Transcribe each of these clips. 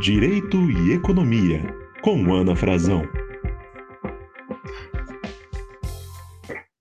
Direito e Economia, com Ana Frazão.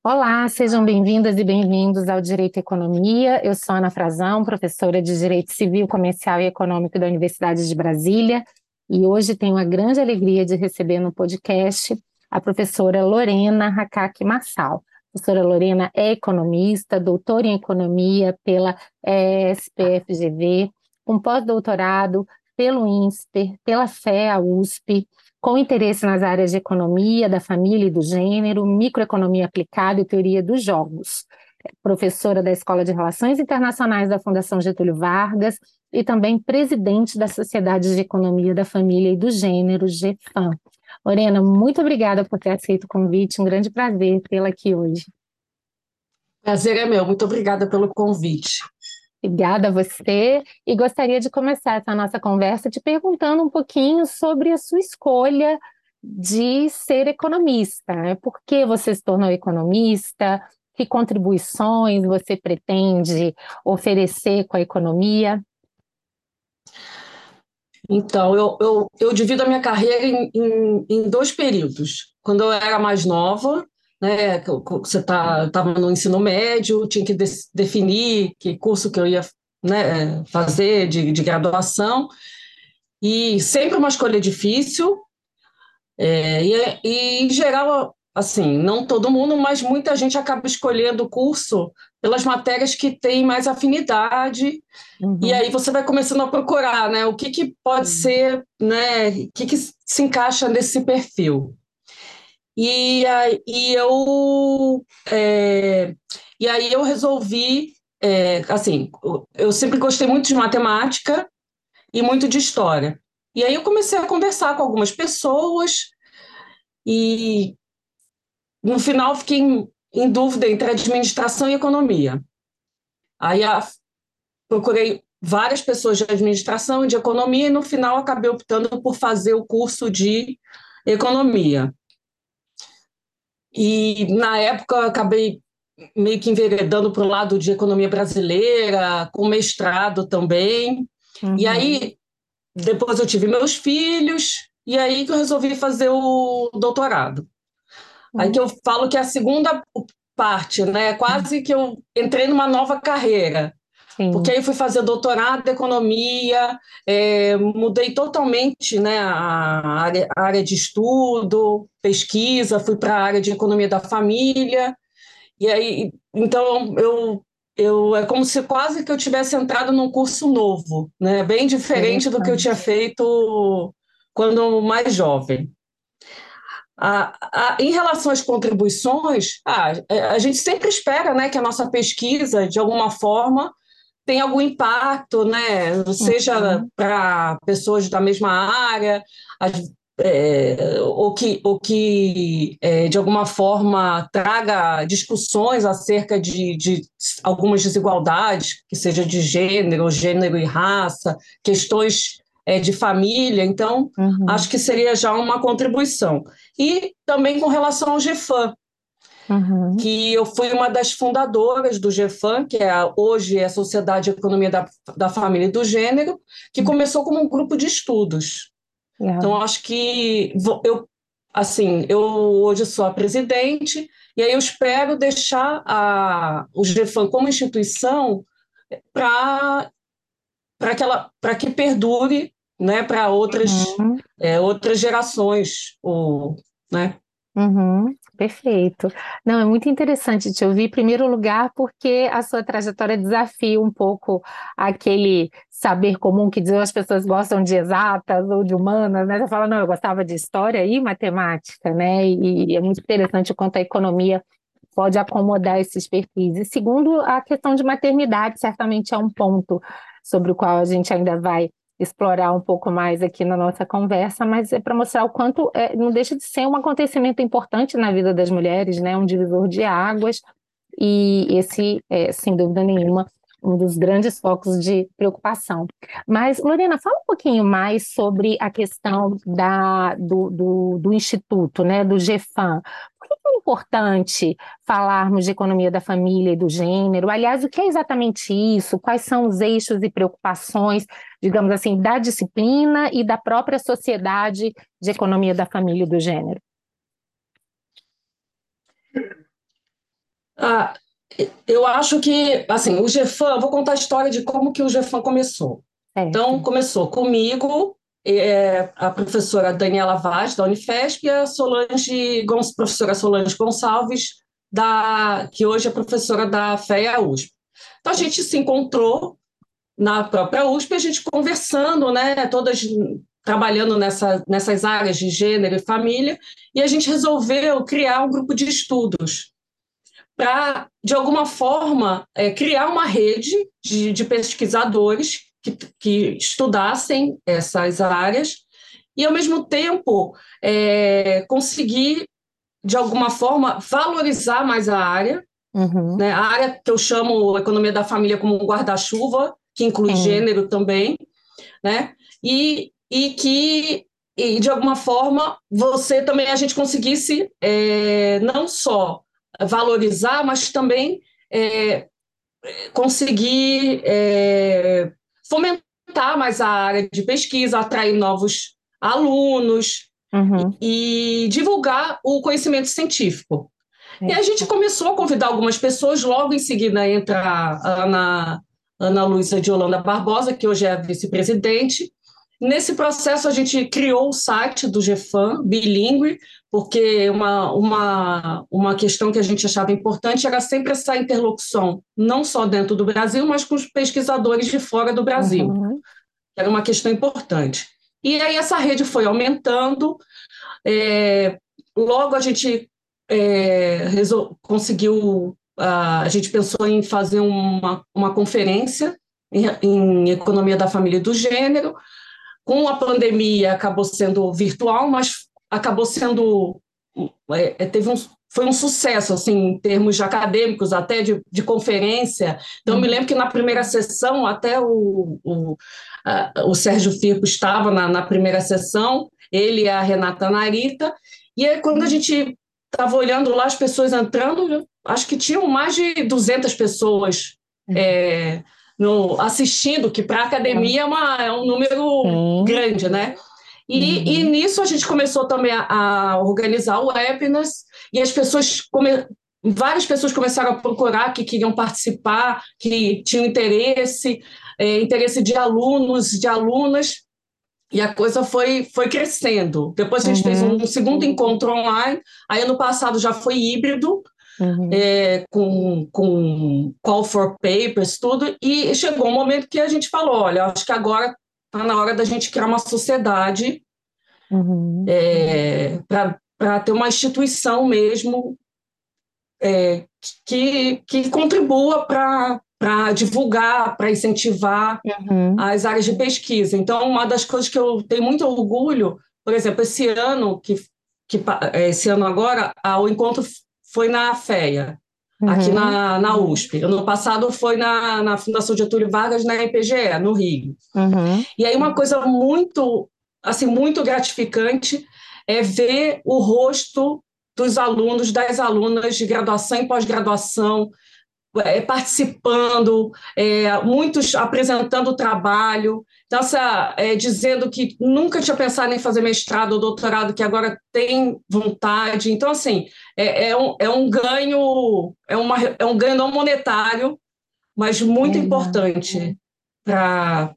Olá, sejam bem-vindas e bem-vindos ao Direito e Economia. Eu sou Ana Frazão, professora de Direito Civil, Comercial e Econômico da Universidade de Brasília, e hoje tenho a grande alegria de receber no podcast a professora Lorena Hakaki Massal. A professora Lorena é economista, doutora em economia pela SPFGV, com pós-doutorado pelo INSPER, pela FEA USP, com interesse nas áreas de economia, da família e do gênero, microeconomia aplicada e teoria dos jogos. É professora da Escola de Relações Internacionais da Fundação Getúlio Vargas e também presidente da Sociedade de Economia da Família e do Gênero, GFAM. Lorena, muito obrigada por ter aceito o convite, um grande prazer tê-la aqui hoje. Prazer é meu, muito obrigada pelo convite. Obrigada a você. E gostaria de começar essa nossa conversa te perguntando um pouquinho sobre a sua escolha de ser economista. Né? Por que você se tornou economista? Que contribuições você pretende oferecer com a economia? Então, eu, eu, eu divido a minha carreira em, em, em dois períodos. Quando eu era mais nova, né? Você tá, estava no ensino médio, tinha que de, definir que curso que eu ia né, fazer de, de graduação, e sempre uma escolha difícil, é, e, e, em geral, assim, não todo mundo, mas muita gente acaba escolhendo o curso pelas matérias que têm mais afinidade, uhum. e aí você vai começando a procurar, né, o que, que pode uhum. ser, né, o que, que se encaixa nesse perfil. E, aí eu, é, e aí eu resolvi, é, assim, eu sempre gostei muito de matemática e muito de história. E aí eu comecei a conversar com algumas pessoas e no final fiquei em, em dúvida entre administração e economia. Aí a, procurei várias pessoas de administração e de economia e no final acabei optando por fazer o curso de economia. E na época eu acabei meio que enveredando para o lado de economia brasileira, com mestrado também. Uhum. E aí depois eu tive meus filhos, e aí que eu resolvi fazer o doutorado. Uhum. Aí que eu falo que é a segunda parte, né? Quase que eu entrei numa nova carreira. Sim. Porque aí fui fazer doutorado em economia, é, mudei totalmente né, a, área, a área de estudo, pesquisa, fui para a área de economia da família. E aí, então, eu, eu é como se quase que eu tivesse entrado num curso novo, né? bem diferente do que eu tinha feito quando mais jovem. A, a, em relação às contribuições, a, a gente sempre espera né, que a nossa pesquisa, de alguma forma, tem algum impacto, né? Seja uhum. para pessoas da mesma área, é, ou que, ou que é, de alguma forma traga discussões acerca de, de algumas desigualdades, que seja de gênero, gênero e raça, questões é, de família. Então, uhum. acho que seria já uma contribuição. E também com relação ao GFAM, Uhum. que eu fui uma das fundadoras do GFAM, que é hoje é a Sociedade de Economia da, da Família e do Gênero, que uhum. começou como um grupo de estudos. Yeah. Então, acho que eu, assim, eu hoje sou a presidente, e aí eu espero deixar a, o GFAM como instituição para que, ela, que perdure né, para outras, uhum. é, outras gerações. Ou, né? Uhum. Perfeito. Não, é muito interessante te ouvir, em primeiro lugar, porque a sua trajetória desafia um pouco aquele saber comum que diz as pessoas gostam de exatas ou de humanas, né? Você fala, não, eu gostava de história e matemática, né? E, e é muito interessante o quanto a economia pode acomodar esses perfis. E segundo, a questão de maternidade certamente é um ponto sobre o qual a gente ainda vai explorar um pouco mais aqui na nossa conversa, mas é para mostrar o quanto é, não deixa de ser um acontecimento importante na vida das mulheres, né? Um divisor de águas, e esse é, sem dúvida nenhuma, um dos grandes focos de preocupação. Mas, Lorena, fala um pouquinho mais sobre a questão da, do, do, do Instituto, né, do GFAM. Por que é importante falarmos de economia da família e do gênero? Aliás, o que é exatamente isso? Quais são os eixos e preocupações, digamos assim, da disciplina e da própria sociedade de economia da família e do gênero? Ah, eu acho que, assim, o GFAM, vou contar a história de como que o GFAM começou. É. Então, começou comigo, é, a professora Daniela Vaz, da Unifesp, e a Solange, professora Solange Gonçalves, da, que hoje é professora da FEA USP. Então, a gente se encontrou na própria USP, a gente conversando, né, todas trabalhando nessa, nessas áreas de gênero e família, e a gente resolveu criar um grupo de estudos para, de alguma forma, é, criar uma rede de, de pesquisadores que, que, estudassem essas áreas e, ao mesmo tempo, é, conseguir, de alguma forma, valorizar mais a área, uhum. né? a área que eu chamo economia da família como um guarda-chuva, que inclui uhum. gênero também, né? e, e que e de alguma forma você também a gente conseguisse é, não só valorizar, mas também é, conseguir é, fomentar mais a área de pesquisa, atrair novos alunos uhum. e, e, divulgar o conhecimento científico. É. E a gente começou a convidar algumas pessoas, logo em seguida entra a Ana, Ana Luísa de Holanda Barbosa, que hoje é a vice-presidente, Nesse processo, a gente criou o site do GFAM, bilíngue, porque uma, uma, uma questão que a gente achava importante era sempre essa interlocução, não só dentro do Brasil, mas com os pesquisadores de fora do Brasil. Uhum. Era uma questão importante. E aí essa rede foi aumentando, é, logo a gente é, conseguiu, a, a gente pensou em fazer uma, uma conferência em, em economia da família e do gênero, com a pandemia acabou sendo virtual, mas acabou sendo é, é, teve um, foi um sucesso assim em termos de acadêmicos até de, de conferência. Então uhum. me lembro que na primeira sessão até o, o, a, o Sérgio Firpo estava na, na primeira sessão, ele e a Renata Narita. E aí quando a gente estava olhando lá as pessoas entrando, acho que tinham mais de 200 pessoas. Uhum. É, no, assistindo, que para a academia é, uma, é, um número grande, né? E, uhum. e, nisso a gente começou também a, a organizar o webinars e as pessoas come, várias pessoas começaram a procurar que queriam participar, que tinham interesse, é, interesse de alunos, de alunas, e a coisa foi, foi crescendo. Depois a gente uhum. fez um segundo encontro online, aí ano passado já foi híbrido, uhum. é, com, com call for papers, tudo, e chegou um momento que a gente falou, olha, acho que agora está na hora da gente criar uma sociedade uhum. é, para ter uma instituição mesmo é, que, que contribua para para divulgar, para incentivar uhum. as áreas de pesquisa. Então, uma das coisas que eu tenho muito orgulho, por exemplo, esse ano que, que esse ano agora, o encontro foi na FEA, uhum. aqui na, na USP. Ano passado foi na, na Fundação Getúlio Vargas, na IPGE, no Rio. Uhum. E aí uma coisa muito, assim, muito gratificante é ver o rosto dos alunos, das alunas de graduação e pós-graduação, é, participando, é, muitos apresentando o trabalho, essa, é, dizendo que nunca tinha pensado em fazer mestrado ou doutorado, que agora tem vontade. Então, assim, é, é, um, é um ganho, é, uma, é um ganho não monetário, mas muito importante para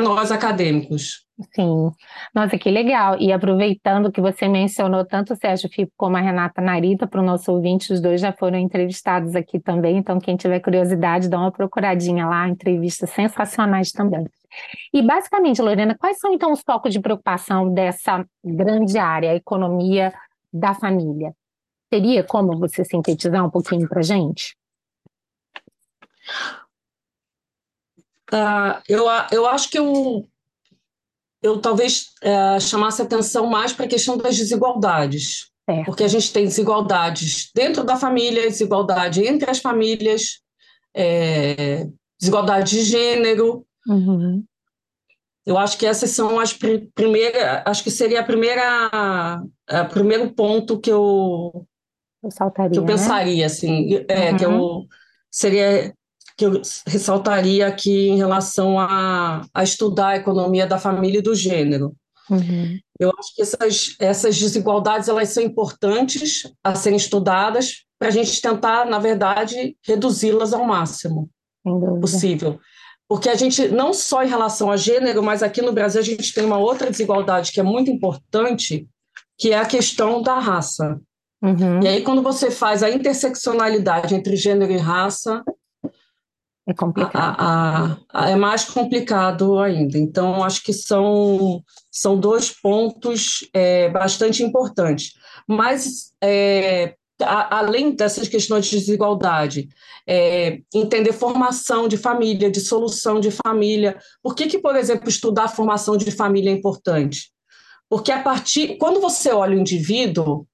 nós acadêmicos. Sim, nossa, que legal. E aproveitando que você mencionou tanto o Sérgio Fico como a Renata Narita, para o nosso ouvinte, os dois já foram entrevistados aqui também, então quem tiver curiosidade, dá uma procuradinha lá, entrevistas sensacionais também. E basicamente, Lorena, quais são então os focos de preocupação dessa grande área, a economia da família? Teria como você sintetizar um pouquinho para a gente? Uh, eu, eu acho que eu, eu talvez uh, chamasse atenção mais para a questão das desigualdades. Porque a gente tem desigualdades dentro da família, desigualdade entre as famílias, é, desigualdade de gênero. Uhum. Eu acho que essas são as primeiras, acho que seria a primeira, a primeiro ponto que eu, eu saltaria, que eu né? pensaria, né? assim, é, uhum. que eu uhum. seria que eu ressaltaria aqui em relação a, a estudar a economia da família e do gênero. Uhum. Eu acho que essas, essas desigualdades elas são importantes a serem estudadas para a gente tentar, na verdade, reduzi-las ao máximo possível. Porque a gente, não só em relação a gênero, mas aqui no Brasil a gente tem uma outra desigualdade que é muito importante, que é a questão da raça. Uhum. E aí, quando você faz a interseccionalidade entre gênero e raça, é complicado. A, a, a, é mais complicado ainda. Então, acho que são, são dois pontos é, bastante importantes. Mas, é, a, além dessas questões de desigualdade, é, entender formação de família, de solução de família. Por que, que, por exemplo, estudar formação de família é importante? Porque a partir. Quando você olha o indivíduo,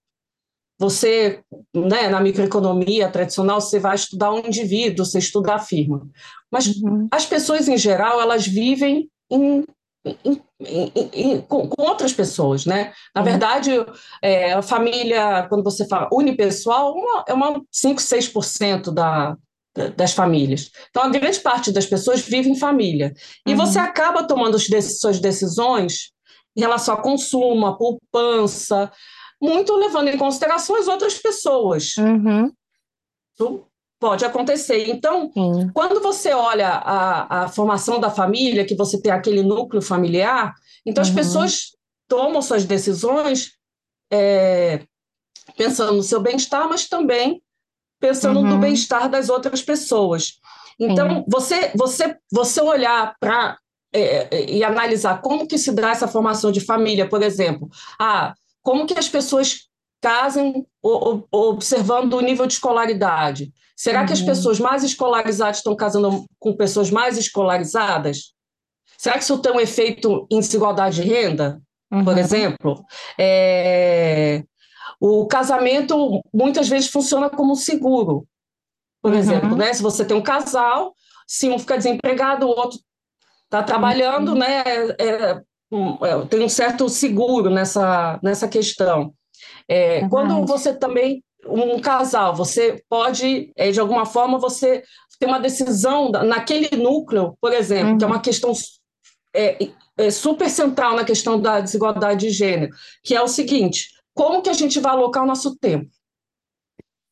você, né, na microeconomia tradicional, você vai estudar um indivíduo, você estuda a firma. Mas uhum. as pessoas, em geral, elas vivem em, em, em, com, com, outras pessoas, né? Na uhum. verdade, é, a família, quando você fala unipessoal, uma, é uma 5, 6% da, das famílias. Então, a grande parte das pessoas vive em família. E uhum. você acaba tomando as suas decisões em relação a consumo, a poupança, muito levando em consideração as outras pessoas. Uhum. Pode acontecer. Então, Sim. quando você olha a, a formação da família, que você tem aquele núcleo familiar, então uhum. as pessoas tomam suas decisões é, pensando no seu bem-estar, mas também pensando uhum. no bem-estar das outras pessoas. Então, você, você, você olhar para é, é, e analisar como que se dá essa formação de família, por exemplo, ah, como que as pessoas casam observando o nível de escolaridade? Será que as uhum. pessoas mais escolarizadas estão casando com pessoas mais escolarizadas? Será que isso tem um efeito em desigualdade de renda, uhum. por exemplo? É... O casamento muitas vezes funciona como um seguro. Por uhum. exemplo, né? se você tem um casal, se um fica desempregado, o outro está trabalhando, uhum. né? É, é, tem um certo seguro nessa, nessa questão. É, quando você também, um casal, você pode, é, de alguma forma, você tem uma decisão naquele núcleo, por exemplo, uhum. que é uma uhum. questão é, é, super central na questão da desigualdade de gênero, que é o seguinte: como que a gente vai alocar o nosso tempo?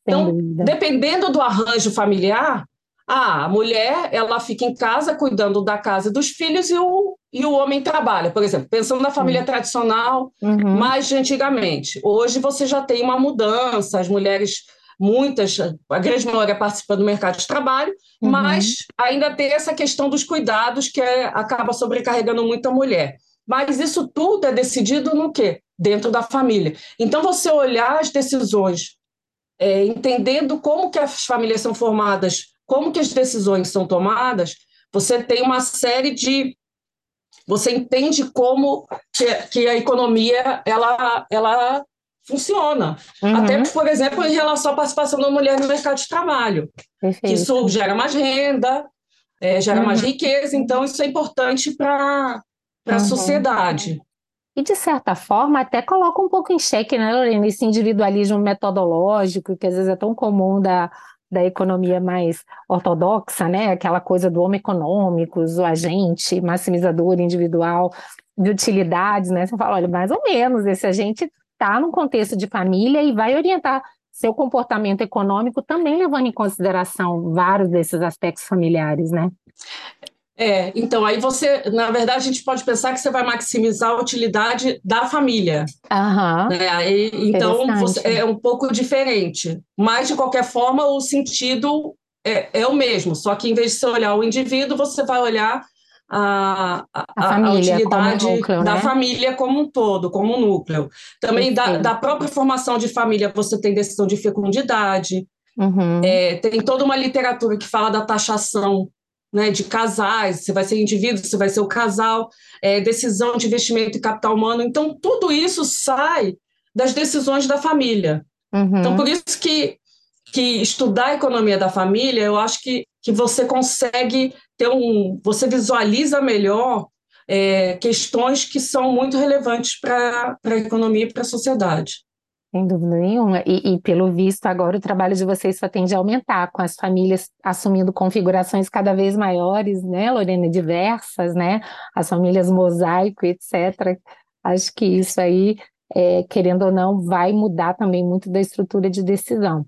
Então, dependendo do arranjo familiar, ah, a mulher ela fica em casa cuidando da casa e dos filhos e o, e o homem trabalha. Por exemplo, pensando na família uhum. tradicional, uhum. mais de antigamente. Hoje você já tem uma mudança, as mulheres, muitas, a grande maioria participa do mercado de trabalho, uhum. mas ainda tem essa questão dos cuidados que é, acaba sobrecarregando muito a mulher. Mas isso tudo é decidido no quê? Dentro da família. Então, você olhar as decisões, é, entendendo como que as famílias são formadas como que as decisões são tomadas, você tem uma série de você entende como que, que a economia ela, ela funciona. Uhum. Até, por exemplo, em relação à participação da mulher no mercado de trabalho. Perfeito. Isso gera mais renda, é, gera uhum. mais riqueza, então isso é importante para a uhum. sociedade. E, de certa forma, até coloca um pouco em xeque, né, Lorena, esse individualismo metodológico, que às vezes é tão comum da, da economia mais ortodoxa, né? Aquela coisa do homem econômico, o agente, maximizador individual de utilidades, né? Você fala, olha, mais ou menos, esse agente está num contexto de família e vai orientar seu comportamento econômico também levando em consideração vários desses aspectos familiares, né? É, então aí você, na verdade, a gente pode pensar que você vai maximizar a utilidade da família. Uhum. Né? Então você, é um pouco diferente. Mas, de qualquer forma, o sentido é, é o mesmo, só que em vez de você olhar o indivíduo, você vai olhar a, a, a, família, a utilidade núcleo, da né? família como um todo, como um núcleo. Também da, da, própria formação de família, você tem decisão de fecundidade, uhum. é, tem toda uma literatura que fala da taxação né, de casais, você vai ser indivíduo, você vai ser o casal, é, decisão de investimento em capital humano. Então, tudo isso sai das decisões da família. Uhum. Então, por isso que, que estudar a economia da família, eu acho que que você consegue ter um, você visualiza melhor é, questões que são muito relevantes para a economia e para a sociedade. Sem dúvida nenhuma. E, e, pelo visto, agora o trabalho de vocês só tende a aumentar, com as famílias assumindo configurações cada vez maiores, né, Lorena? Diversas, né? As famílias mosaico, etc. Acho que isso aí, é, querendo ou não, vai mudar também muito da estrutura de decisão.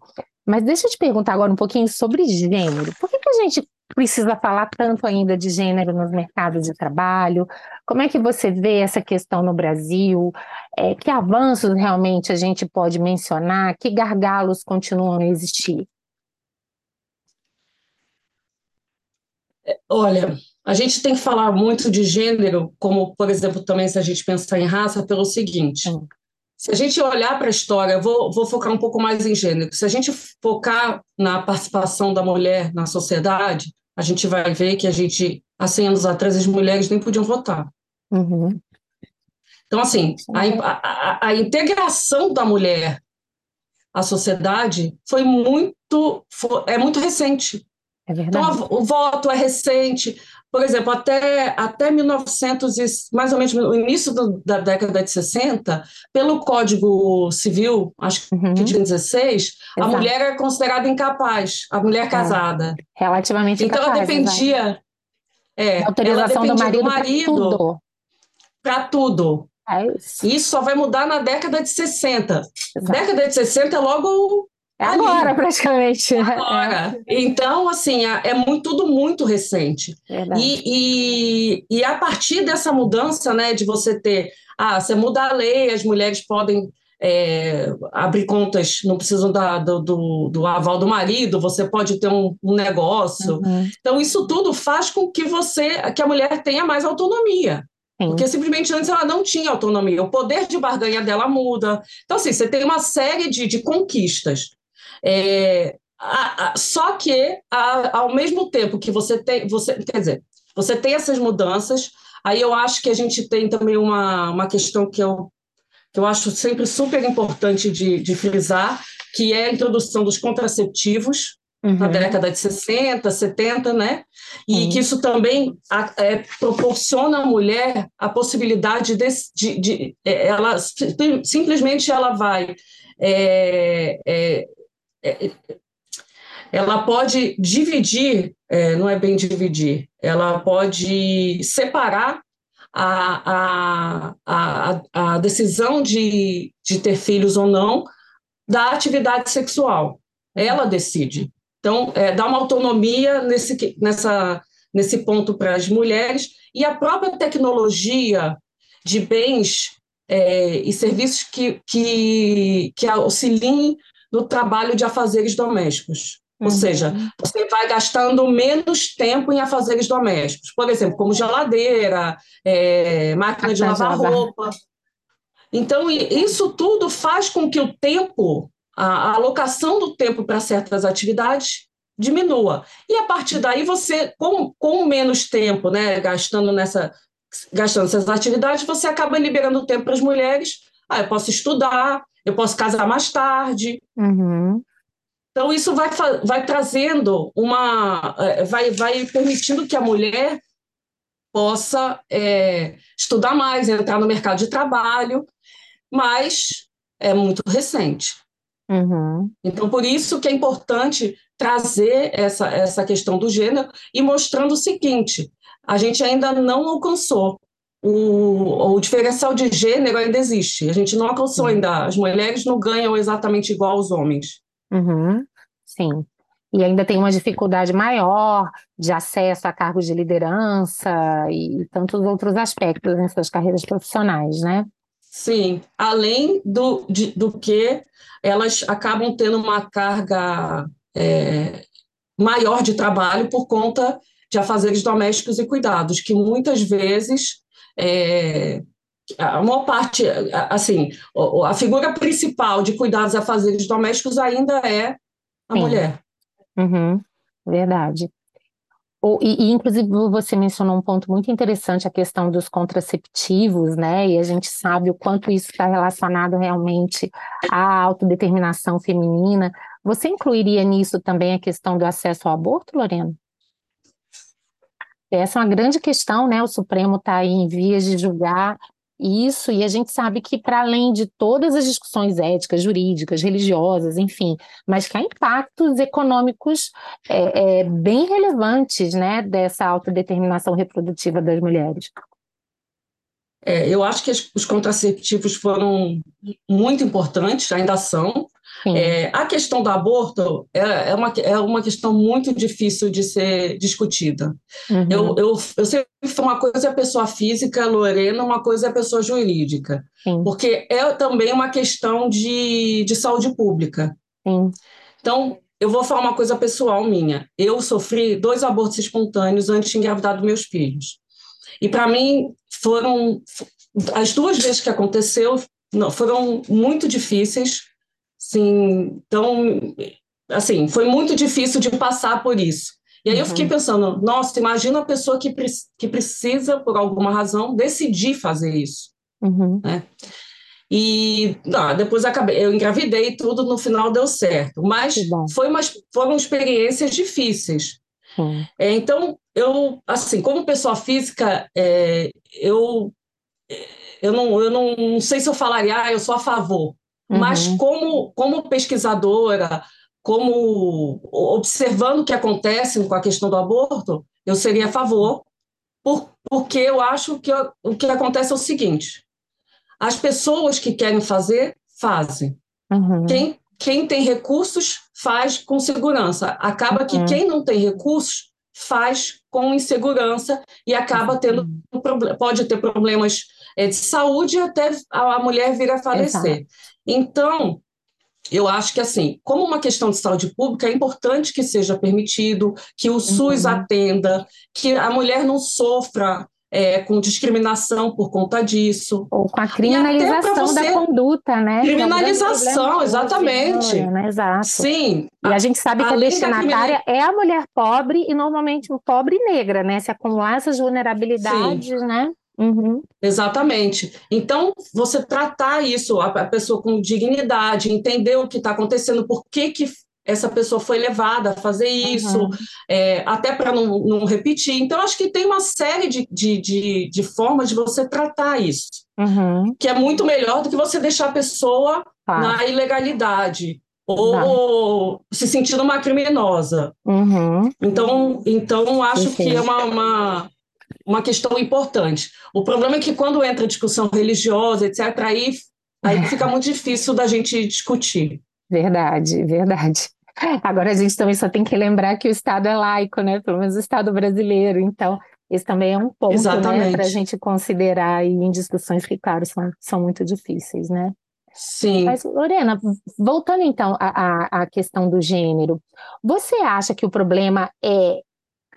Mas deixa eu te perguntar agora um pouquinho sobre gênero. Por que, que a gente precisa falar tanto ainda de gênero nos mercados de trabalho? Como é que você vê essa questão no Brasil? É, que avanços realmente a gente pode mencionar? Que gargalos continuam a existir? Olha, a gente tem que falar muito de gênero, como, por exemplo, também se a gente pensar em raça, pelo seguinte: se a gente olhar para a história, vou, vou focar um pouco mais em gênero. Se a gente focar na participação da mulher na sociedade, a gente vai ver que a gente, há 100 anos atrás, as mulheres nem podiam votar. Uhum. Então, assim, a, a, a, integração da mulher à sociedade foi muito, foi, é muito recente. É verdade. Então, o voto é recente, por exemplo, até, até 1900, mais ou menos no início do, da década de 60, pelo Código Civil, acho uhum. que de 16, Exato. a mulher era considerada incapaz, a mulher é. casada. Relativamente Então ela dependia. É, autorização ela dependia do marido, do marido para tudo. É isso. isso só vai mudar na década de 60. Exato. Década de 60 é logo é agora, Ali. praticamente. Agora. É. Então, assim, é, é muito, tudo muito recente. E, e, e, a partir dessa mudança, né, de você ter, ah, você muda a lei, as mulheres podem é, abrir contas, não precisam da, do, do, do, aval do marido, você pode ter um, um negócio. Uhum. Então, isso tudo faz com que você, que a mulher tenha mais autonomia. Porque simplesmente antes ela não tinha autonomia, o poder de barganha dela muda. Então, assim, você tem uma série de, de conquistas. É, a, a, só que, a, ao mesmo tempo que você tem, você, quer dizer, você tem essas mudanças, aí eu acho que a gente tem também uma, uma questão que eu, que eu acho sempre super importante de, de frisar, que é a introdução dos contraceptivos, Uhum. na década de 60, 70, né? E uhum. que isso também é, proporciona à mulher a possibilidade de, de, de é, ela simplesmente ela vai é, é, ela pode dividir, é, não é bem dividir, ela pode separar a, a, a, a decisão de, de ter filhos ou não da atividade sexual. Ela decide. Então, é, dá uma autonomia nesse, nessa, nesse ponto para as mulheres e a própria tecnologia de bens é, e serviços que, que, que auxiliem no trabalho de afazeres domésticos. Ou uhum. seja, você vai gastando menos tempo em afazeres domésticos. Por exemplo, como geladeira, é, máquina de lavar roupa. Então, isso tudo faz com que o tempo, a, alocação do tempo para certas atividades diminua. E a partir daí, você, com, com menos tempo, né, gastando nessa gastando essas atividades, você acaba liberando tempo para as mulheres. Ah, eu posso estudar, eu posso casar mais tarde. Uhum. Então, isso vai, vai trazendo uma. É, vai, vai permitindo que a mulher possa é, estudar mais, entrar no mercado de trabalho, mas é muito recente. Uhum. Então, por isso que é importante trazer essa, essa questão do gênero e mostrando o seguinte: a gente ainda não alcançou o, o diferencial de gênero ainda existe. A gente não alcançou ainda. As mulheres não ganham exatamente igual aos homens. Uhum, sim. E ainda tem uma dificuldade maior de acesso a cargos de liderança e tantos outros aspectos em suas carreiras profissionais, né? Sim, além do, de, do que elas acabam tendo uma carga é, maior de trabalho por conta de afazeres domésticos e cuidados, que muitas vezes é, a maior parte, assim, a figura principal de cuidados a fazeres domésticos ainda é a Sim. mulher. Uhum, verdade. O, e, e, inclusive, você mencionou um ponto muito interessante, a questão dos contraceptivos, né? E a gente sabe o quanto isso está relacionado realmente à autodeterminação feminina. Você incluiria nisso também a questão do acesso ao aborto, Lorena? Essa é uma grande questão, né? O Supremo está aí em vias de julgar isso, e a gente sabe que, para além de todas as discussões éticas, jurídicas, religiosas, enfim, mas que há impactos econômicos é, é, bem relevantes né, dessa autodeterminação reprodutiva das mulheres. É, eu acho que os contraceptivos foram muito importantes, ainda são, é, a questão do aborto é, é, uma, é uma questão muito difícil de ser discutida. Uhum. Eu, eu, eu sempre uma coisa é a pessoa física, Lorena, uma coisa é a pessoa jurídica. Sim. Porque é também uma questão de, de saúde pública. Sim. Então, eu vou falar uma coisa pessoal minha. Eu sofri dois abortos espontâneos antes de engravidar dos meus filhos. E para mim foram as duas vezes que aconteceu foram muito difíceis Sim, então, assim, foi muito difícil de passar por isso. E aí uhum. eu fiquei uhum. pensando, nossa, imagina a pessoa que, pre que precisa, por alguma razão, decidir fazer isso. Uhum. Né? E não, depois acabei, eu engravidei e tudo, no final deu certo. Mas foi umas, foram experiências difíceis. Uhum. É, então, eu, assim, como pessoa física, é, eu, eu, não, eu não sei se eu falaria, ah, eu sou a favor. Mas uhum. como, como pesquisadora, como observando o que acontece com a questão do aborto, eu seria a favor, por, porque eu acho que o que acontece é o seguinte: as pessoas que querem fazer, fazem. Uhum. Quem, quem tem recursos, faz com segurança. Acaba que uhum. quem não tem recursos, faz com insegurança e acaba tendo uhum. pode ter problemas é, de saúde até a mulher vir a falecer. Exato. Então, eu acho que, assim, como uma questão de saúde pública, é importante que seja permitido, que o SUS uhum. atenda, que a mulher não sofra é, com discriminação por conta disso. Ou com a criminalização você... da conduta, né? Criminalização, exatamente. né? Exato. Sim. E a, a gente sabe que a destinatária é a mulher pobre e normalmente pobre e negra, né? Se acumular essas vulnerabilidades, Sim. né? Uhum. Exatamente. Então, você tratar isso, a, pessoa com dignidade, entender o que está acontecendo, por que, que essa pessoa foi levada a fazer isso, uhum. é, até para não, não, repetir. Então, acho que tem uma série de, de, de, de formas de você tratar isso, uhum. que é muito melhor do que você deixar a pessoa tá. na ilegalidade ou tá. se sentindo uma criminosa. Uhum. Então, então acho que é uma, uma uma questão importante. O problema é que quando entra discussão religiosa, etc., aí, aí fica muito difícil da gente discutir. Verdade, verdade. Agora a gente também só tem que lembrar que o Estado é laico, né? Pelo menos o Estado brasileiro. Então, esse também é um ponto né, para a gente considerar em discussões que, claro, são, são muito difíceis, né? Sim. Mas, Lorena, voltando então à, à questão do gênero, você acha que o problema é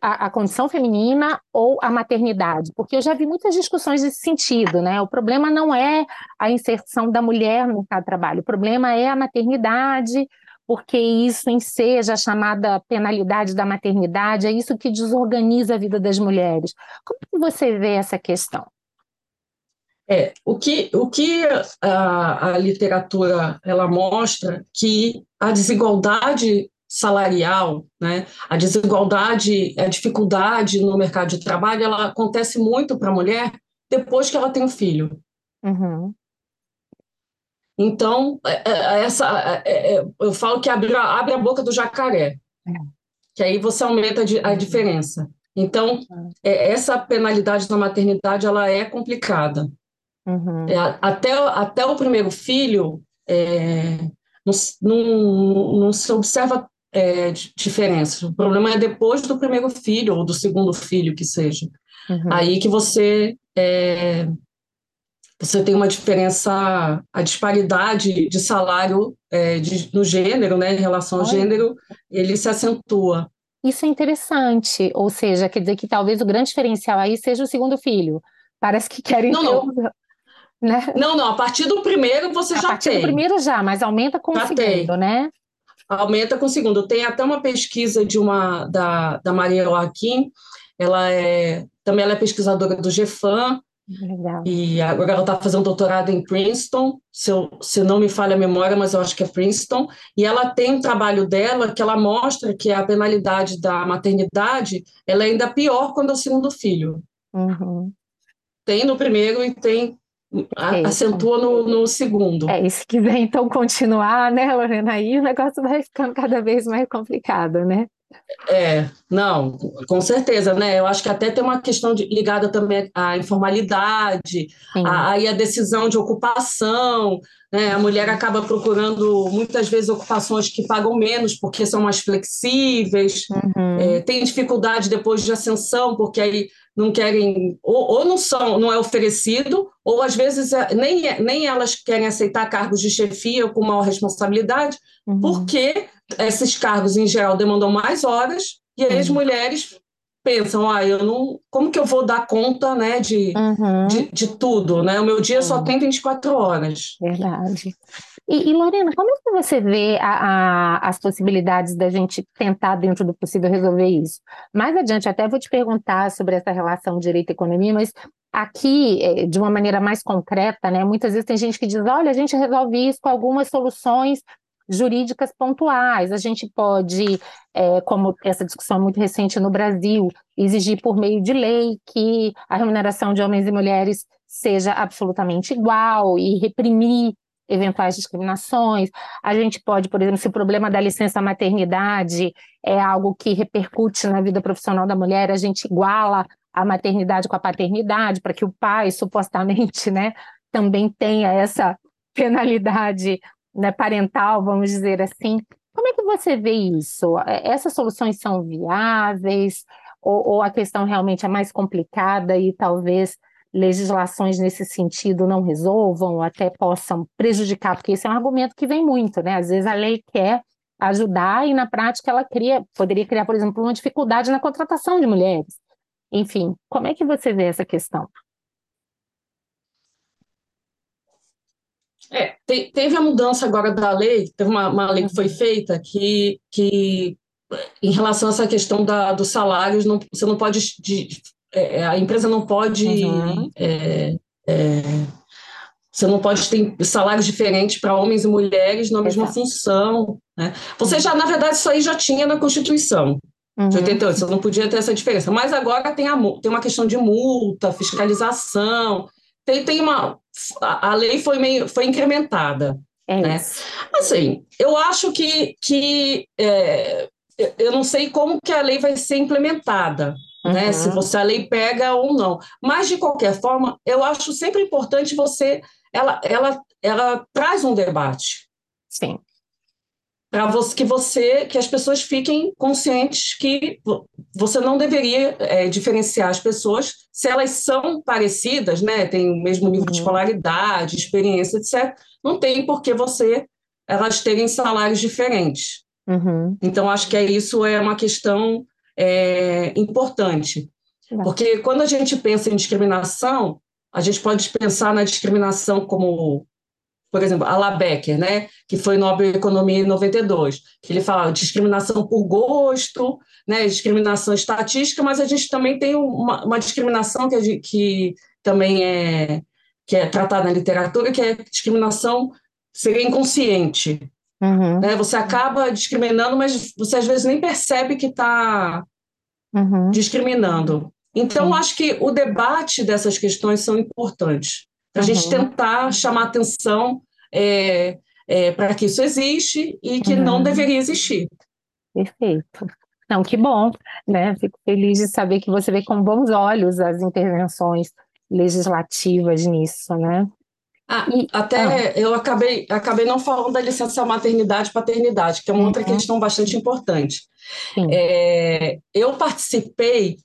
a, a, condição feminina ou a maternidade? Porque eu já vi muitas discussões nesse sentido, né? O problema não é a inserção da mulher no mercado de trabalho, o problema é a maternidade, porque isso si, a chamada penalidade da maternidade, é isso que desorganiza a vida das mulheres. Como que você vê essa questão? É, o que, o que a, a literatura ela mostra que a desigualdade salarial, né? A desigualdade, a dificuldade no mercado de trabalho, ela acontece muito para a mulher depois que ela tem um filho. Uhum. Então, é, é, é, essa, eu falo que abre, abre a boca do jacaré, que aí você aumenta a diferença. Então, essa penalidade na maternidade, ela é complicada. Uhum. até, até o primeiro filho, é, não, não, não, se observa é, diferenças. O problema é depois do primeiro filho ou do segundo filho que seja. Uhum. Aí que você é, você tem uma diferença, a disparidade de salário é, de, no gênero, né, em relação ao Olha. gênero, ele se acentua. Isso é interessante, ou seja, quer dizer que talvez o grande diferencial aí seja o segundo filho. Parece que querem não, não. Né? Não, não, a partir do primeiro você a já tem. A partir do primeiro já, mas aumenta com já o segundo, tem. né? Aumenta com o segundo. Tem até uma pesquisa de uma da, da Maria Joaquim, ela é também ela é pesquisadora do GEFAM, Legal. E agora ela está fazendo doutorado em Princeton, se, eu, se não me falha a memória, mas eu acho que é Princeton. E ela tem um trabalho dela que ela mostra que a penalidade da maternidade ela é ainda pior quando é o segundo filho. Uhum. Tem no primeiro e tem acentua no, no, segundo. É, e se quiser então continuar, né, Lorena, aí o negócio vai ficando cada vez mais complicado, né? É, não, com certeza, né? Eu acho que até tem uma questão de, ligada também à informalidade, aí a, a decisão de ocupação, né? A mulher acaba procurando muitas vezes ocupações que pagam menos porque são mais flexíveis, uhum. é, tem dificuldade depois de ascensão, porque aí não querem, ou, ou, não são, não é oferecido, ou às vezes é, nem, nem elas querem aceitar cargos de chefia com maior responsabilidade, uhum. porque esses cargos, em geral, demandam mais horas, e aí uhum. as mulheres pensam, ah, eu não, como que eu vou dar conta, né, de, uhum. de, de, tudo, né? O meu dia só tem 24 horas. Verdade. E, e, Lorena, como é que você vê a, a, as possibilidades da gente tentar, dentro do possível, resolver isso? Mais adiante, até vou te perguntar sobre essa relação direito e economia, mas aqui, é, de uma maneira mais concreta, né? Muitas vezes tem gente que diz, olha, a gente resolve isso com algumas soluções jurídicas pontuais. A gente pode, é, como essa discussão é muito recente no Brasil, exigir por meio de lei que a remuneração de homens e mulheres seja absolutamente igual e reprimir eventuais discriminações. A gente pode, por exemplo, se o problema da licença maternidade é algo que repercute na vida profissional da mulher, a gente iguala a maternidade com a paternidade, para que o pai, supostamente, né, também tenha essa penalidade né, parental, vamos dizer assim. Como é que você vê isso? É, essas soluções são viáveis ou, ou a questão realmente é mais complicada e talvez legislações nesse sentido não resolvam ou até possam prejudicar, porque esse é um argumento que vem muito, né? Às vezes a lei quer ajudar e na prática ela cria, poderia criar, por exemplo, uma dificuldade na contratação de mulheres. Enfim, como é que você vê essa questão? É, te, teve a mudança agora da lei, teve uma, uma lei que foi feita que, que em relação a essa questão da, dos salários, não, você não pode de, é, é, a empresa não pode. Uhum. É, é, você não pode ter salários diferentes para homens e mulheres na mesma Exato. função. Né? Você já, na verdade, isso aí já tinha na Constituição uhum. de 88, você não podia ter essa diferença. Mas agora tem, a, tem uma questão de multa, fiscalização, tem, tem uma. A, a lei foi, meio, foi incrementada. É né? Assim, eu acho que, que é, eu não sei como que a lei vai ser implementada, uhum. né? Se você a lei pega ou não. Mas de qualquer forma, eu acho sempre importante você, ela, ela, ela traz um debate. Sim. Para você, que você, que as pessoas fiquem conscientes que você não deveria é, diferenciar as pessoas se elas são parecidas, né? Tem o mesmo nível uhum. de escolaridade, experiência, etc. Não tem por que você elas terem salários diferentes. Uhum. Então, acho que é isso é uma questão é, importante. Porque quando a gente pensa em discriminação, a gente pode pensar na discriminação como, por exemplo, a Becker, né, que foi Nobel Economia em 92, que ele fala discriminação por gosto, né, discriminação estatística, mas a gente também tem uma, uma discriminação que, gente, que também é, que é tratada na literatura, que é discriminação seria inconsciente, Uhum. Né? Você acaba discriminando, mas você às vezes nem percebe que está uhum. discriminando. Então, uhum. acho que o debate dessas questões são importantes. Para a gente uhum. tentar chamar atenção é, é, para que isso existe e que não uhum. deveria existir. Perfeito. Não, que bom, né? Fico feliz de saber que você vê com bons olhos as intervenções legislativas nisso, né? Ah, até ah. eu acabei, acabei não falando da licença maternidade e paternidade, que é uma uhum. outra questão bastante importante. É, eu participei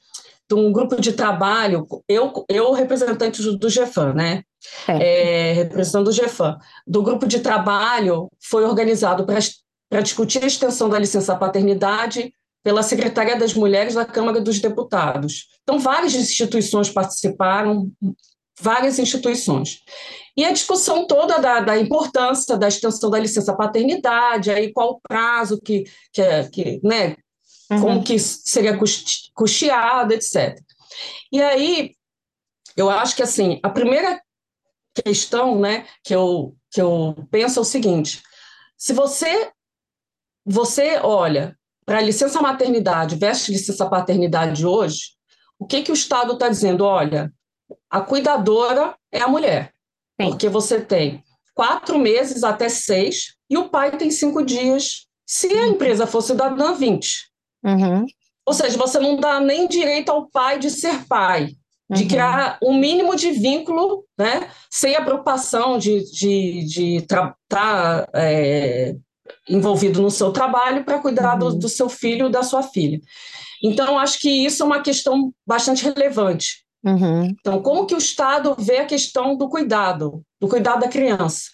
de um grupo de trabalho, eu, eu representante do, do GEFAM, né? É, representando o GEFAM, do grupo de trabalho foi organizado para discutir a extensão da licença paternidade pela Secretaria das Mulheres da Câmara dos Deputados. Então, várias instituições participaram, várias instituições. E a discussão toda da, da, importância da extensão da licença paternidade, aí qual o prazo que, que, é, que né, uhum. como que seria custeado, etc. E aí eu acho que assim, a primeira questão, né, que eu que eu penso é o seguinte: se você você olha para a licença maternidade versus licença paternidade hoje, o que que o Estado está dizendo? Olha, a cuidadora é a mulher, Sim. porque você tem quatro meses até seis e o pai tem cinco dias. Se a empresa fosse cidadã, 20. Uhum. Ou seja, você não dá nem direito ao pai de ser pai, de uhum. criar um mínimo de vínculo, né, sem a preocupação de, de, de estar tá, é, envolvido no seu trabalho para cuidar uhum. do, do seu filho ou da sua filha. Então, acho que isso é uma questão bastante relevante. Uhum. Então, como que o Estado vê a questão do cuidado, do cuidado da criança?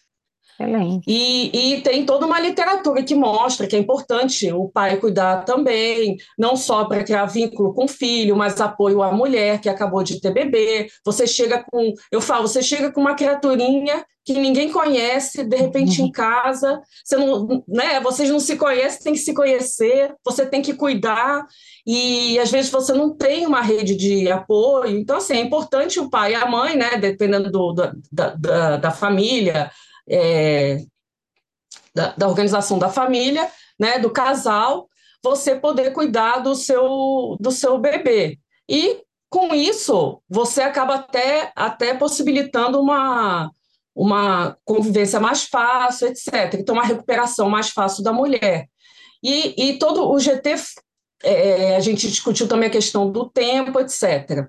E, e, tem toda uma literatura que mostra que é importante o pai cuidar também, não só para criar vínculo com o filho, mas apoio à mulher que acabou de ter bebê. Você chega com, eu falo, você chega com uma criaturinha que ninguém conhece, de repente uhum. em casa, você não, né, vocês não se conhecem, tem que se conhecer, você tem que cuidar, e às vezes você não tem uma rede de apoio. Então, assim, é importante o pai e a mãe, né, dependendo do, da, da, da família, é, da, da, organização da família, né, do casal, você poder cuidar do seu, do seu bebê. E com isso, você acaba até, até possibilitando uma, uma convivência mais fácil, etc. Então, uma recuperação mais fácil da mulher. E, e todo o GT, é, a gente discutiu também a questão do tempo, etc.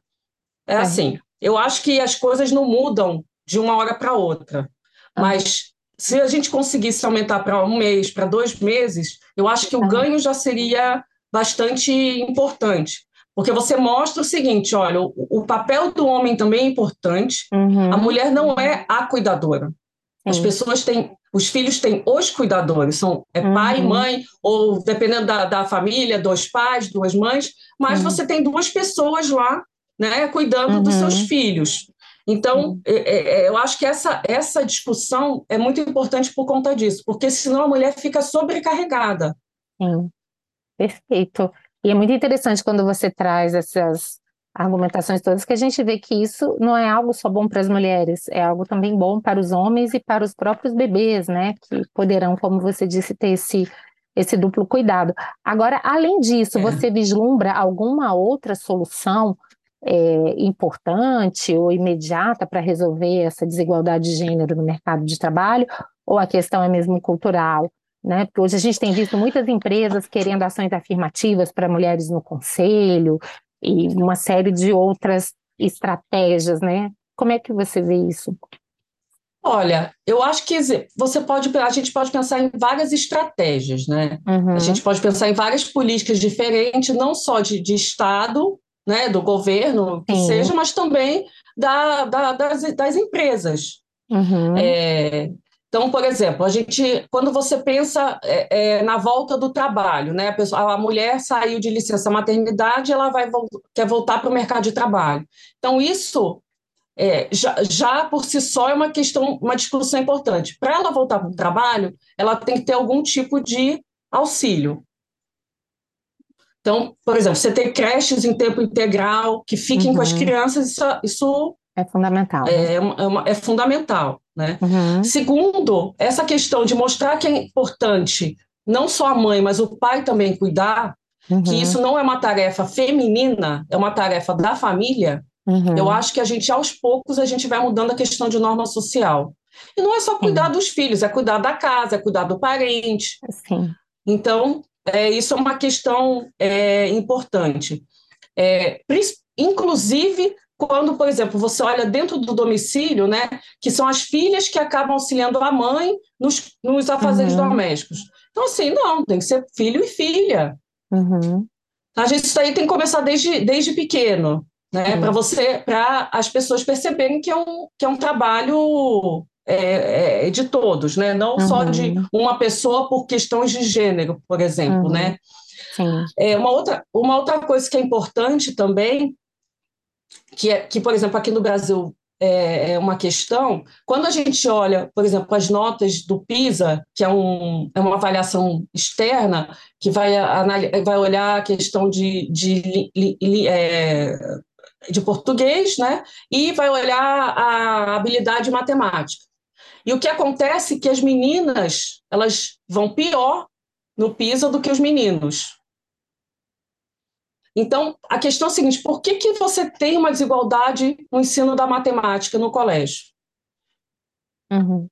É assim, eu acho que as coisas não mudam de uma hora para outra. Mas se a gente conseguisse aumentar para um mês, para dois meses, eu acho que o ganho já seria bastante importante. Porque você mostra o seguinte: olha, o, o papel do homem também é importante, uhum. a mulher não é a cuidadora. Sim. As pessoas têm, os filhos têm os cuidadores, são é uhum. pai, mãe, ou dependendo da, da família, dois pais, duas mães, mas uhum. você tem duas pessoas lá, né, cuidando dos seus uhum. filhos. Então, é, é, é, eu acho que essa, essa discussão é muito importante por conta disso, porque senão a mulher fica sobrecarregada. Sim, perfeito. E é muito interessante quando você traz essas argumentações todas, que a gente vê que isso não é algo só bom para as mulheres, é algo também bom para os homens e para os próprios bebês, né? Que poderão, como você disse, ter esse, esse duplo cuidado. Agora, além disso, é. você vislumbra alguma outra solução é, importante ou imediata para resolver essa desigualdade de gênero no mercado de trabalho, ou a questão é mesmo cultural? Né? Porque hoje a gente tem visto muitas empresas querendo ações afirmativas para mulheres no conselho e uma série de outras estratégias, né? Como é que você vê isso? Olha, eu acho que você pode, a gente pode pensar em várias estratégias, né? Uhum. A gente pode pensar em várias políticas diferentes, não só de, de Estado, né, do governo, que Sim. seja, mas também da, da, das, das empresas. Uhum. É, então, por exemplo, a gente, quando você pensa é, é, na volta do trabalho, né, a, pessoa, a mulher saiu de licença maternidade, ela vai quer voltar para o mercado de trabalho. Então, isso é, já, já, por si só é uma questão, uma discussão importante. Para ela voltar para o trabalho, ela tem que ter algum tipo de auxílio. Então, por exemplo, você ter creches em tempo integral que fiquem uhum. com as uhum. crianças, isso, isso é fundamental. É, é, uma, é fundamental. Né? Uhum. Segundo, essa questão de mostrar que é importante não só a mãe, mas o pai também cuidar, uhum. que isso não é uma tarefa feminina, é uma tarefa da família, uhum. eu acho que a gente, aos poucos, a gente vai mudando a questão de norma social. E não é só cuidar dos filhos, é cuidar da casa, é cuidar do parente. Sim. Então, é, isso é uma questão é, importante. É, inclusive, quando, por exemplo, você olha dentro do domicílio, né, que são as filhas que acabam auxiliando a mãe nos, nos afazeres uhum. domésticos. Então, assim, não, tem que ser filho e filha. Uhum. A gente, isso aí tem que começar desde, desde pequeno, né, uhum. para você, para as pessoas perceberem que é um, que é um trabalho é, é, de todos, né? Não uhum. só de uma pessoa por questões de gênero, por exemplo, uhum. né? Sim. É, uma, outra, uma outra coisa que é importante também, que, é, que por exemplo, aqui no Brasil é, é uma questão, quando a gente olha, por exemplo, as notas do PISA, que é, um, é uma avaliação externa, que vai, vai olhar a questão de, de é, de português, né? E vai olhar a habilidade matemática. E o que acontece é que as meninas elas vão pior no PISA do que os meninos. Então, a questão é a seguinte: por que, que você tem uma desigualdade no ensino da matemática no colégio? Uhum.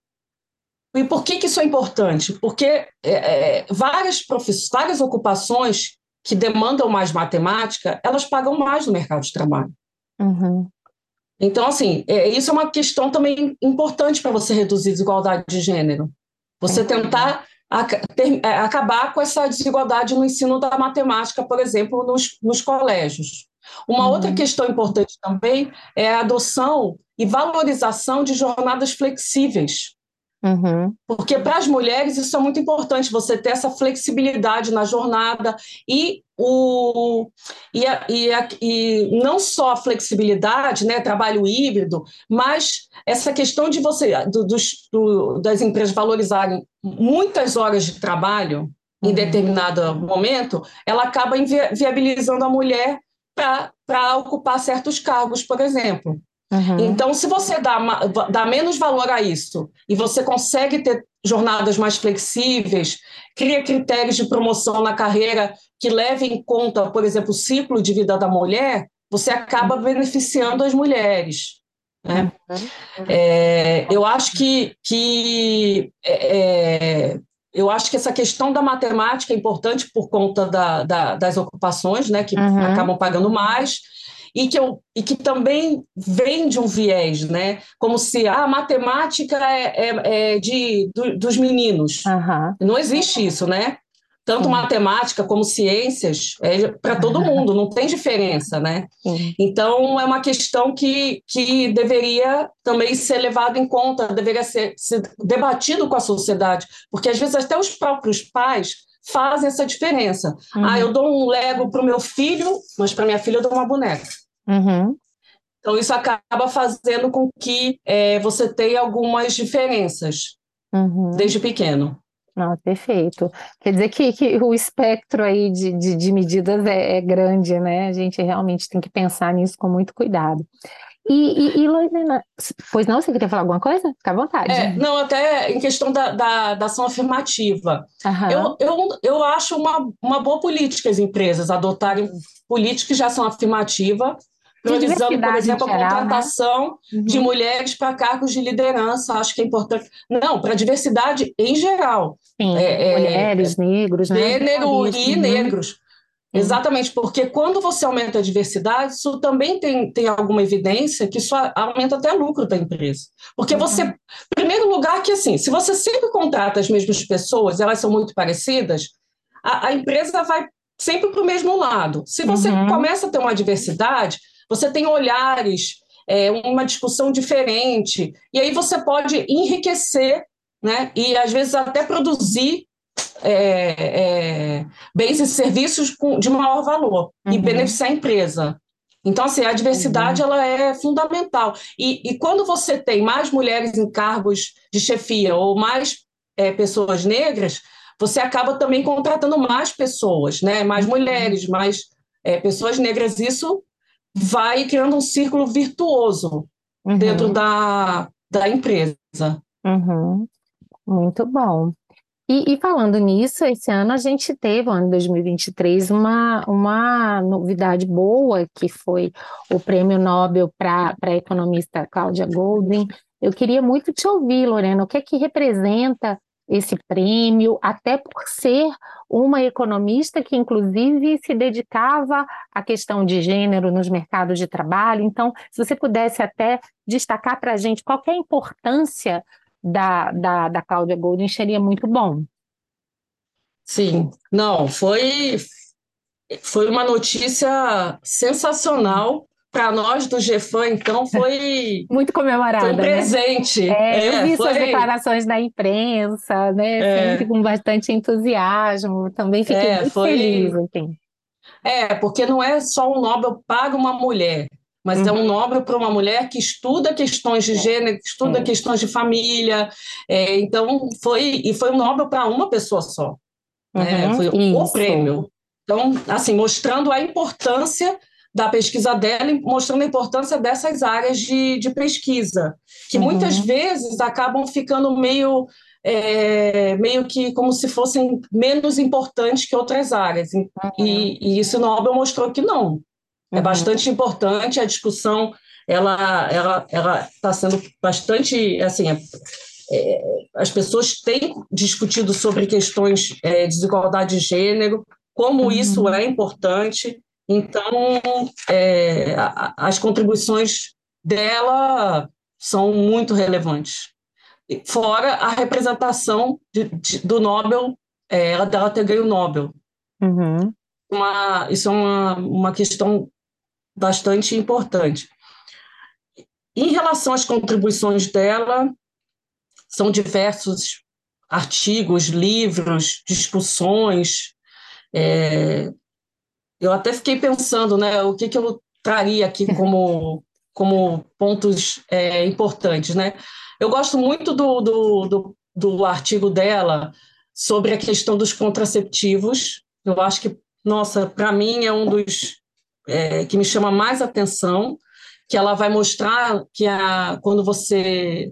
E por que, que isso é importante? Porque é, é, várias, várias ocupações que demandam mais matemática, elas pagam mais no mercado de trabalho. Uhum. Então, assim, é, isso é uma questão também importante para você reduzir desigualdade de gênero. Você tentar é, acabar com essa desigualdade no ensino da matemática, por exemplo, nos, nos colégios. Uma uhum. outra questão importante também é a adoção e valorização de jornadas flexíveis. Uhum. Porque para as mulheres isso é muito importante, você ter essa flexibilidade na jornada e, o, e, a, e, a, e não só a flexibilidade, né, trabalho híbrido, mas essa questão de você do, dos, do, das empresas valorizarem muitas horas de trabalho em uhum. determinado momento, ela acaba viabilizando a mulher para ocupar certos cargos, por exemplo. Uhum. Então, se você dá, dá menos valor a isso e você consegue ter jornadas mais flexíveis, cria critérios de promoção na carreira que levem em conta, por exemplo, o ciclo de vida da mulher, você acaba beneficiando as mulheres. Né? Uhum. É, eu acho que, que é, é, eu acho que essa questão da matemática é importante por conta da, da, das ocupações, né, que uhum. acabam pagando mais e que, eu, e que também vem de um viés, né? Como se ah, a matemática é, é, é de, do, dos meninos. Uhum. Não existe isso, né? Tanto matemática como ciências é para todo mundo, não tem diferença, né? Então, é uma questão que, que deveria também ser levada em conta, deveria ser, ser debatido com a sociedade, porque às vezes até os próprios pais fazem essa diferença. Uhum. Ah, eu dou um Lego para o meu filho, mas para minha filha eu dou uma boneca. Uhum. Então, isso acaba fazendo com que é, você tenha algumas diferenças uhum. desde pequeno. Não, perfeito. Quer dizer que, que o espectro aí de, de, de medidas é, é, grande, né? A gente realmente tem que pensar nisso com muito cuidado. E, e, e Lorena, pois não, você queria falar alguma coisa? Fica à vontade. É, não, até em questão da, da, da ação afirmativa. Uhum. Eu, eu, eu acho uma, uma boa política as empresas adotarem políticas de ação afirmativa priorizando, por exemplo, geral, a né? contratação né? de uhum. mulheres para cargos de liderança, acho que é importante. Não, para a diversidade em geral. Sim, é, é mulheres, é, negros, né? Gênero e uhum. negros. Exatamente, porque quando você aumenta a diversidade, isso também tem, tem alguma evidência que isso aumenta até o lucro da empresa. Porque uhum. você, em primeiro lugar, que assim, se você sempre contrata as mesmas pessoas, elas são muito parecidas, a, a empresa vai sempre para o mesmo lado. Se você uhum. começa a ter uma diversidade, você tem olhares, é, uma discussão diferente, e aí você pode enriquecer, né? E às vezes até produzir é, é, bens e serviços de maior valor uhum. e beneficiar a empresa. Então, assim, a diversidade uhum. ela é fundamental. E, e, quando você tem mais mulheres em cargos de chefia ou mais é, pessoas negras, você acaba também contratando mais pessoas, né? mais uhum. mulheres, mais é, pessoas negras. Isso vai criando um círculo virtuoso uhum. dentro da, da empresa. Uhum. Muito bom. E, e, falando nisso, esse ano a gente teve, no ano 2023, uma, uma novidade boa, que foi o Prêmio Nobel para a economista Cláudia Goldin. Eu queria muito te ouvir, Lorena, o que é que representa esse prêmio, até por ser uma economista que, inclusive, se dedicava à questão de gênero nos mercados de trabalho. Então, se você pudesse até destacar para a gente qual é a importância da, da, da Cláudia Golden, seria muito bom. Sim, não, foi, foi uma notícia sensacional para nós do GFAM, então, foi. Muito comemorada. Foi um né? presente. Né? É, eu vi foi... suas declarações na imprensa, né? É. Sempre com bastante entusiasmo. Também fiquei é, muito foi... feliz. Enfim. É, porque não é só um Nobel para uma mulher, mas uhum. é um uhum. Nobel para uma mulher que estuda questões de é. gênero, que estuda é. questões de família. É, então, foi, e foi um Nobel para uma pessoa só. Né? Uhum. Foi Isso. o prêmio. Então, assim, mostrando a importância da pesquisa dela, mostrando a importância dessas áreas de, de pesquisa, que uhum. muitas vezes acabam ficando meio, é, meio que como se fossem menos importantes que outras áreas. Uhum. E, e isso Nobel mostrou que não. É uhum. bastante importante a discussão, ela ela ela está sendo bastante assim. É, é, as pessoas têm discutido sobre questões é, de desigualdade de gênero, como uhum. isso é importante. Então, é, as contribuições dela são muito relevantes. Fora a representação de, de, do Nobel, é, ela dela ter ganho o Nobel. Uhum. Uma, isso é uma, uma questão bastante importante. Em relação às contribuições dela, são diversos artigos, livros, discussões. É, eu até fiquei pensando, né, o que, que eu traria aqui como, como pontos é, importantes, né? Eu gosto muito do, do, do, do artigo dela sobre a questão dos contraceptivos. Eu acho que, nossa, para mim é um dos é, que me chama mais atenção, que ela vai mostrar que a, quando você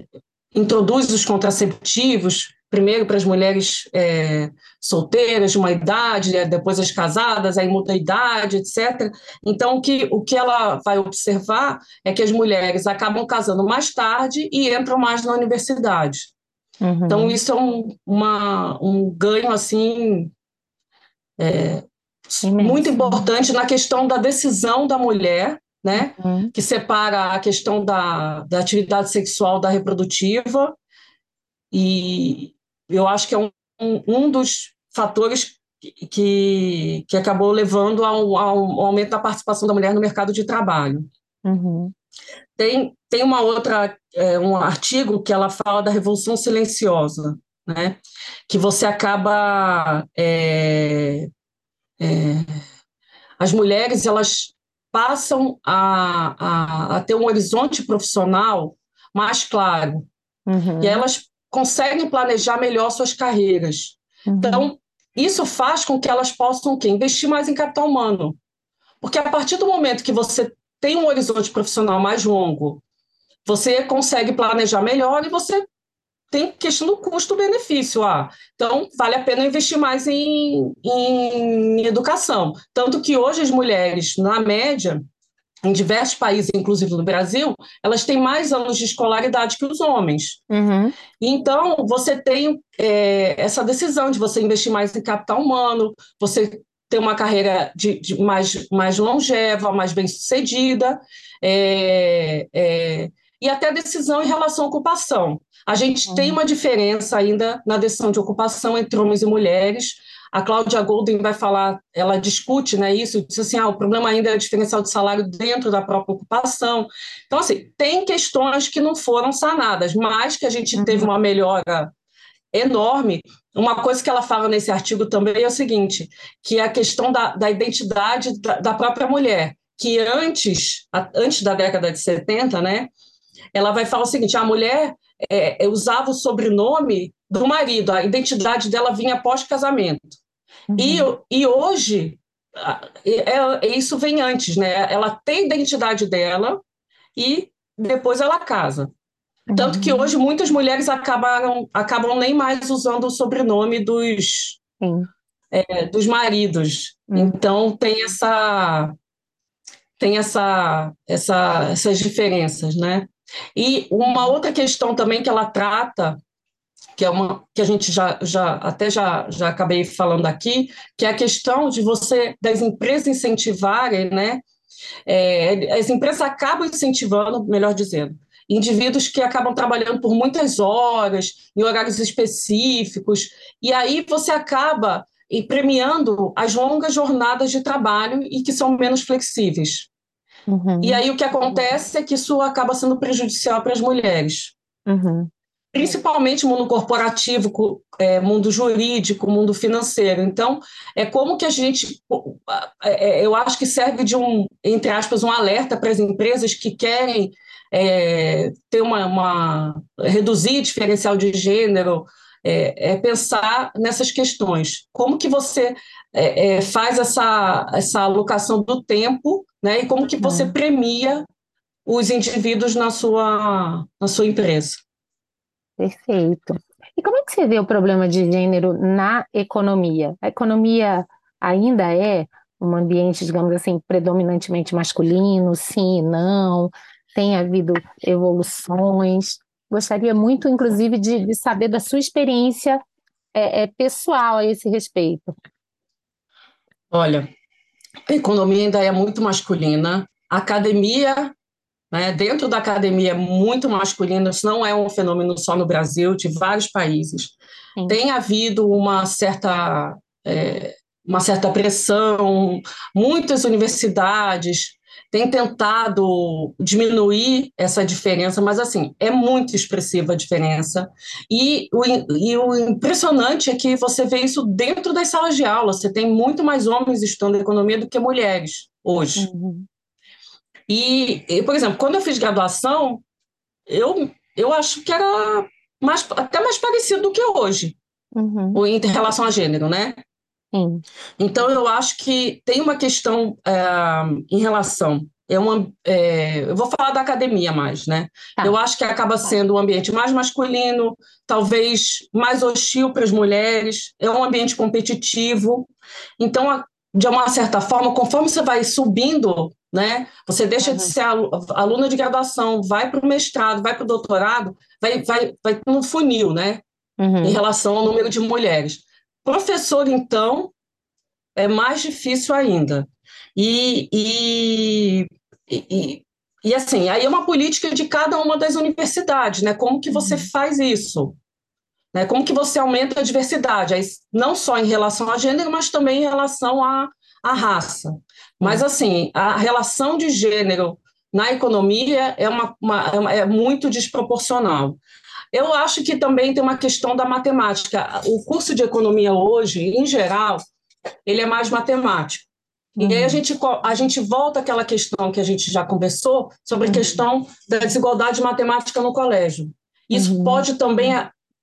introduz os contraceptivos, primeiro para as mulheres é, solteiras de uma idade, é, depois as casadas, aí muda a idade, etc. Então, o que, o que ela vai observar é que as mulheres acabam casando mais tarde e entram mais na universidade. Uhum. Então, isso é um, uma, um ganho, assim, é, muito importante na questão da decisão da mulher, né? Uhum. Que separa a questão da, da atividade sexual da reprodutiva. E eu acho que é um, um dos fatores que, que acabou levando ao, ao aumento da participação da mulher no mercado de trabalho. Uhum. Tem, tem uma outra, é, um artigo que ela fala da revolução silenciosa, né? que você acaba é, é, as mulheres elas passam a, a, a, ter um horizonte profissional mais claro uhum. e elas conseguem planejar melhor suas carreiras. Uhum. Então, isso faz com que elas possam investir mais em capital humano. Porque a partir do momento que você tem um horizonte profissional mais longo, você consegue planejar melhor e você tem questão do custo-benefício. Ah, então, vale a pena investir mais em, em educação. Tanto que hoje as mulheres, na média, em diversos países, inclusive no Brasil, elas têm mais anos de escolaridade que os homens. Uhum. Então, você tem é, essa decisão de você investir mais em capital humano, você ter uma carreira de, de mais, mais longeva, mais bem-sucedida, é, é, e até decisão em relação à ocupação. A gente uhum. tem uma diferença ainda na decisão de ocupação entre homens e mulheres. A Cláudia Golden vai falar, ela discute né, isso, diz assim, ah, o problema ainda é o diferencial de salário dentro da própria ocupação. Então, assim, tem questões que não foram sanadas, mas que a gente uhum. teve uma melhora enorme. Uma coisa que ela fala nesse artigo também é o seguinte, que é a questão da, da identidade da, da própria mulher, que antes, antes da década de 70, né, ela vai falar o seguinte, a mulher é, é, usava o sobrenome do marido, a identidade dela vinha após casamento. Uhum. E, e hoje, é, é, isso vem antes, né? Ela tem a identidade dela e depois ela casa. Tanto que uhum. hoje muitas mulheres acabaram, acabam nem mais usando o sobrenome dos, é, dos maridos. Uhum. Então tem essa tem essa, essa, essas diferenças, né? E uma outra questão também que ela trata, que é uma que a gente já, já até já, já acabei falando aqui, que é a questão de você das empresas incentivarem, né? É, as empresas acabam incentivando, melhor dizendo, indivíduos que acabam trabalhando por muitas horas, em horários específicos, e aí você acaba premiando as longas jornadas de trabalho e que são menos flexíveis. Uhum. E aí o que acontece é que isso acaba sendo prejudicial para as mulheres. Uhum. Principalmente mundo corporativo, é, mundo jurídico, mundo financeiro. Então, é como que a gente. É, é, eu acho que serve de um, entre aspas, um alerta para as empresas que querem é, ter uma, uma. reduzir diferencial de gênero, é, é pensar nessas questões. Como que você é, faz essa, essa alocação do tempo, né? E como que você uhum. premia os indivíduos na sua, na sua empresa. Perfeito. E como é que você vê o problema de gênero na economia? A economia ainda é um ambiente, digamos assim, predominantemente masculino, sim e não? Tem havido evoluções? Gostaria muito, inclusive, de, de saber da sua experiência é, é, pessoal a esse respeito. Olha, a economia ainda é muito masculina. A academia né? Dentro da academia é muito masculino, isso não é um fenômeno só no Brasil, de vários países. Sim. Tem havido uma certa, é, uma certa pressão, muitas universidades têm tentado diminuir essa diferença, mas assim, é muito expressiva a diferença. E o, e o impressionante é que você vê isso dentro das salas de aula, você tem muito mais homens estudando economia do que mulheres hoje. Uhum. E, por exemplo, quando eu fiz graduação, eu, eu acho que era mais, até mais parecido do que hoje, uhum. em relação a gênero, né? Sim. Então, eu acho que tem uma questão é, em relação. É uma, é, eu vou falar da academia mais, né? Tá. Eu acho que acaba sendo um ambiente mais masculino, talvez mais hostil para as mulheres, é um ambiente competitivo. Então, de uma certa forma, conforme você vai subindo né? Você deixa uhum. de ser aluna de graduação, vai para o mestrado, vai para o doutorado, vai, vai, vai no funil, né? Uhum. Em relação ao número de mulheres. Professor, então, é mais difícil ainda. E, e, e, e, assim, aí é uma política de cada uma das universidades, né? Como que você uhum. faz isso? Né? Como que você aumenta a diversidade? Aí, não só em relação a gênero, mas também em relação à, à raça. Mas, hum. assim, a relação de gênero na economia é, uma, uma, é muito desproporcional. Eu acho que também tem uma questão da matemática. O curso de economia hoje, em geral, ele é mais matemático. Uhum. E aí a uhum. gente, a gente volta àquela questão que a gente já conversou sobre uhum. a questão da desigualdade matemática no colégio. Isso uhum. pode também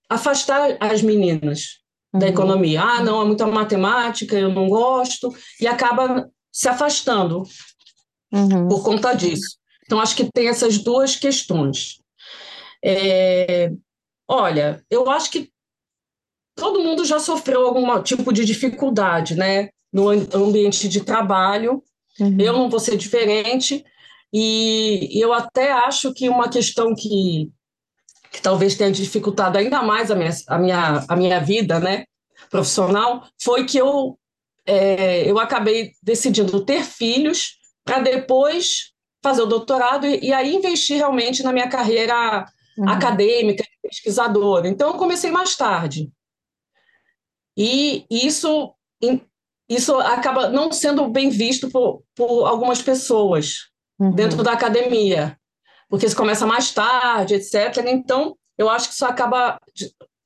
afastar as meninas da uhum. economia. Ah, não, é muita matemática, eu não gosto, e acaba se afastando uhum. por conta disso. Então, acho que tem essas duas questões. É, olha, eu acho que todo mundo já sofreu algum tipo de dificuldade, né? No ambiente de trabalho. Uhum. Eu não vou ser diferente. E eu até acho que uma questão que, que talvez tenha dificultado ainda mais a minha, a minha, a minha vida né, profissional foi que eu é, eu acabei decidindo ter filhos para depois fazer o doutorado e, e, aí investir realmente na minha carreira uhum. acadêmica, pesquisadora. Então, eu comecei mais tarde. E isso, isso acaba não sendo bem visto por, por algumas pessoas uhum. dentro da academia, porque se começa mais tarde, etc. Então, eu acho que isso acaba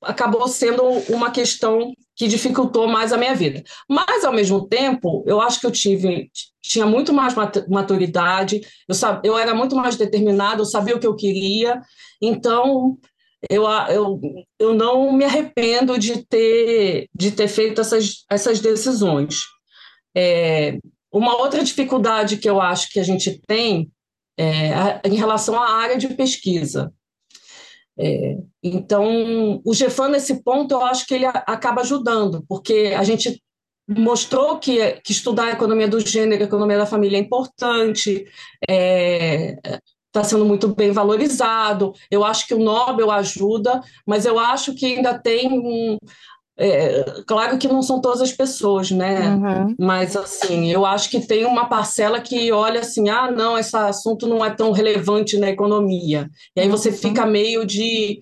acabou sendo uma questão que dificultou mais a minha vida. Mas, ao mesmo tempo, eu acho que eu tive tinha muito mais maturidade, eu, eu era muito mais determinada, eu sabia o que eu queria, então eu, eu, eu não me arrependo de ter, de ter feito essas, essas decisões. É, uma outra dificuldade que eu acho que a gente tem é em relação à área de pesquisa. É, então, o GEFAN, nesse ponto, eu acho que ele acaba ajudando, porque a gente mostrou que, que estudar a economia do gênero, a economia da família é importante, está é, tá sendo muito bem valorizado. Eu acho que o Nobel ajuda, mas eu acho que ainda tem um, é, claro que não são todas as pessoas, né? Uhum. Mas assim, eu acho que tem uma parcela que olha assim, ah, não, esse assunto não é tão relevante na economia. E aí você uhum. fica meio de,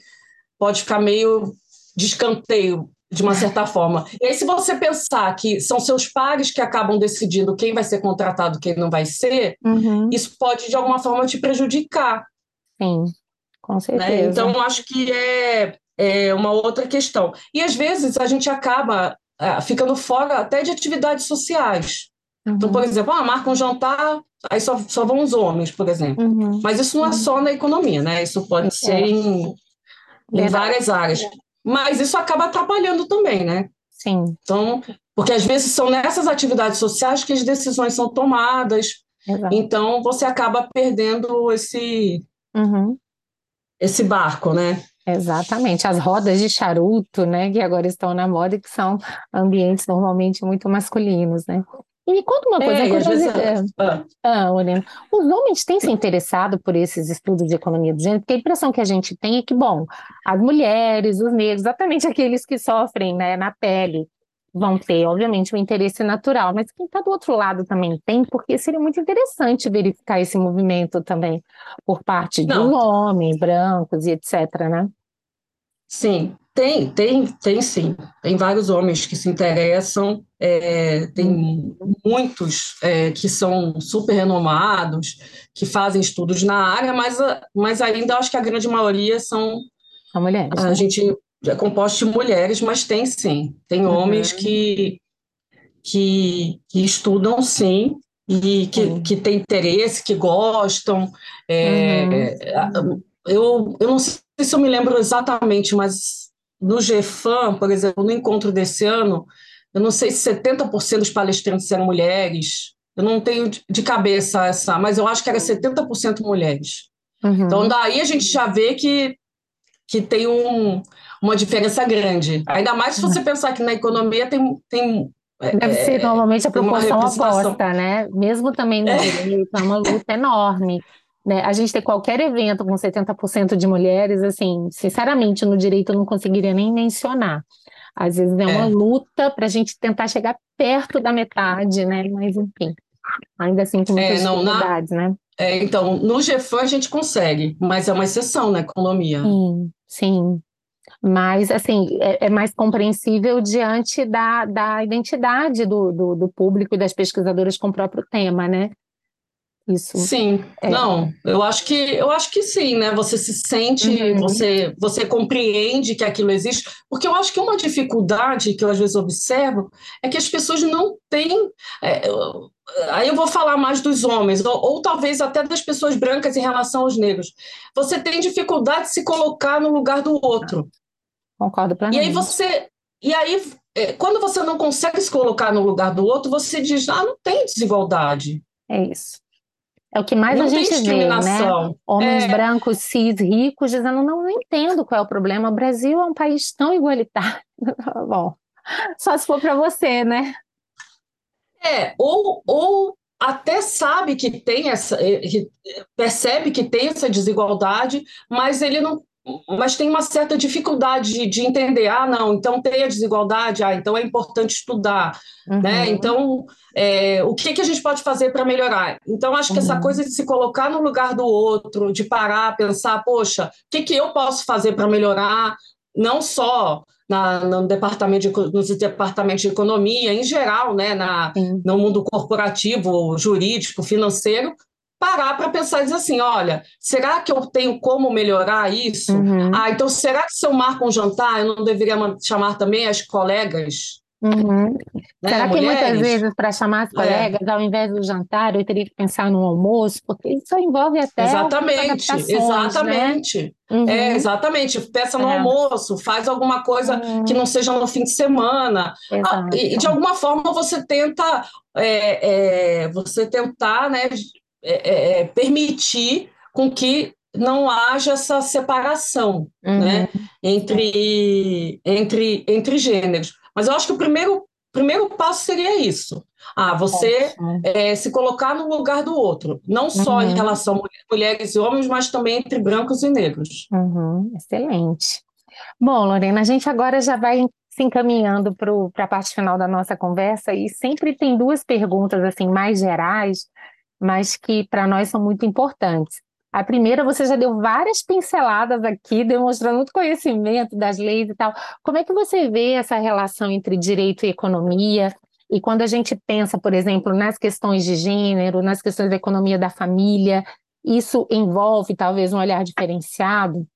pode ficar meio de escanteio, de uma certa forma. E aí, se você pensar que são seus pares que acabam decidindo quem vai ser contratado, quem não vai ser, uhum. isso pode de alguma forma te prejudicar. Sim, com né? certeza. Né? Então, acho que é é uma outra questão. E às vezes a gente acaba é, ficando fora até de atividades sociais. Uhum. Então, por exemplo, ah, marca um jantar, aí só, só vão os homens, por exemplo. Uhum. Mas isso não é só na economia, né? Isso pode é. ser em, em várias áreas. mas isso acaba atrapalhando também, né? Sim. Então, porque às vezes são nessas atividades sociais que as decisões são tomadas, Exato. então você acaba perdendo esse, uhum. esse barco, né? Exatamente, as rodas de charuto, né, que agora estão na moda e que são ambientes normalmente muito masculinos, né? E me conta uma coisa, é. É, ah. ah, Olena, os homens têm se interessado por esses estudos de economia do gênero, porque a impressão que a gente tem é que, bom, as mulheres, os negros, exatamente aqueles que sofrem né, na pele, vão ter, obviamente, um interesse natural, mas quem está do outro lado também tem, porque seria muito interessante verificar esse movimento também por parte Não. dos homens brancos e etc, né? Sim, tem, tem, tem sim. Tem vários homens que se interessam, é, tem muitos é, que são super renomados, que fazem estudos na área, mas, mas ainda acho que a grande maioria são. São mulheres. A né? gente é composto de mulheres, mas tem sim. Tem uhum. homens que, que, que, estudam sim e que, uhum. que têm interesse, que gostam. É, uhum. eu, eu não sei se eu me lembro exatamente, mas no GFAM, por exemplo, no encontro desse ano, eu não sei se 70% dos palestrantes eram mulheres. Eu não tenho de cabeça essa, mas eu acho que era 70% mulheres. Uhum. Então, daí a gente já vê que, que tem um, uma diferença grande. Ainda mais se você uhum. pensar que na economia tem. tem é, Deve ser é, normalmente a proporção oposta, né? Mesmo também no é. direito, é uma luta enorme. Né? A gente ter qualquer evento com 70% de mulheres, assim, sinceramente, no direito eu não conseguiria nem mencionar. Às vezes é uma é. luta para a gente tentar chegar perto da metade, né? Mas enfim, ainda assim com muitas é, não, dificuldades, na... né? É, então, no GFAM a gente consegue, mas é uma exceção na economia. Sim, sim. Mas, assim, é, é mais compreensível diante da, da identidade do, do, do público e das pesquisadoras com o próprio tema, né? Isso. Sim, é. não, eu acho que eu acho que sim, né? Você se sente, uhum. você você compreende que aquilo existe, porque eu acho que uma dificuldade que eu às vezes observo é que as pessoas não têm. É, aí eu vou falar mais dos homens, ou, ou, talvez até das pessoas brancas em relação aos negros. Você tem dificuldade de se colocar no lugar do outro. Concordo plenamente. E aí você. E aí, é, quando você não consegue se colocar no lugar do outro, você diz, ah, não tem desigualdade. É isso. É o que mais não a gente vê, né? Homens é... brancos, cis, ricos, dizendo, não, não entendo qual é o problema. O Brasil é um país tão igualitário. Bom, só se for para você, né? É, ou, ou até sabe que tem essa, eh, percebe que tem essa desigualdade, mas ele não mas tem uma certa dificuldade de, de, entender, ah, não, então tem a desigualdade, ah, então é importante estudar, né? uhum. né? Então, é, o que, que a gente pode fazer para melhorar? Então, acho que uhum. essa coisa de se colocar no lugar do outro, de parar, pensar, poxa, o que, que eu posso fazer para melhorar, não só na, no departamento de, nos departamentos de economia, em geral, né, na, no mundo corporativo, jurídico, financeiro, parar para pensar e dizer assim: olha, será que eu tenho como melhorar isso? Uhum. Ah, então será que se eu marco um jantar, eu não deveria chamar também as colegas? Uhum. Né, será que mulheres? muitas vezes, para chamar as é. colegas, é. ao invés do jantar, eu teria que pensar no almoço? Porque isso envolve até. Exatamente, né? exatamente. Né? Uhum. É, exatamente. Peça no é. almoço, faz alguma coisa uhum. que não seja no fim de semana. Ah, e de alguma forma você tenta. É, é, você tentar né, é, é, é, permitir com que não haja essa separação uhum. né, entre, entre, entre gêneros. Mas eu acho que o primeiro, primeiro passo seria isso. Ah, você é, se colocar no lugar do outro, não só uhum. em relação a mulheres e homens, mas também entre brancos e negros. Uhum. Excelente. Bom, Lorena, a gente agora já vai se encaminhando para a parte final da nossa conversa e sempre tem duas perguntas assim mais gerais mas que para nós são muito importantes. A primeira, você já deu várias pinceladas aqui, demonstrando muito conhecimento das leis e tal. Como é que você vê essa relação entre direito e economia? E quando a gente pensa, por exemplo, nas questões de gênero, nas questões da economia da família, isso envolve talvez um olhar diferenciado?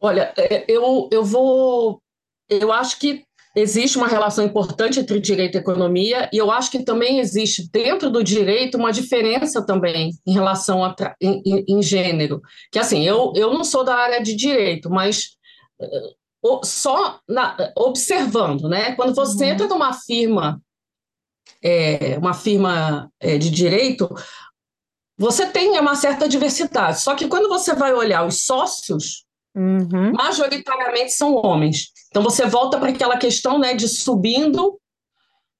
Olha, é, eu, eu vou. Eu acho que existe uma relação importante entre direito e economia, e eu acho que também existe dentro do direito uma diferença também em relação a em, em, em gênero. Que assim, eu, eu não sou da área de direito, mas uh, só na, observando, né? Quando você uhum. entra numa firma, é, uma firma é, de direito, você tem uma certa diversidade. Só que quando você vai olhar os sócios, uhum. majoritariamente são homens. Então você volta para aquela questão né, de subindo,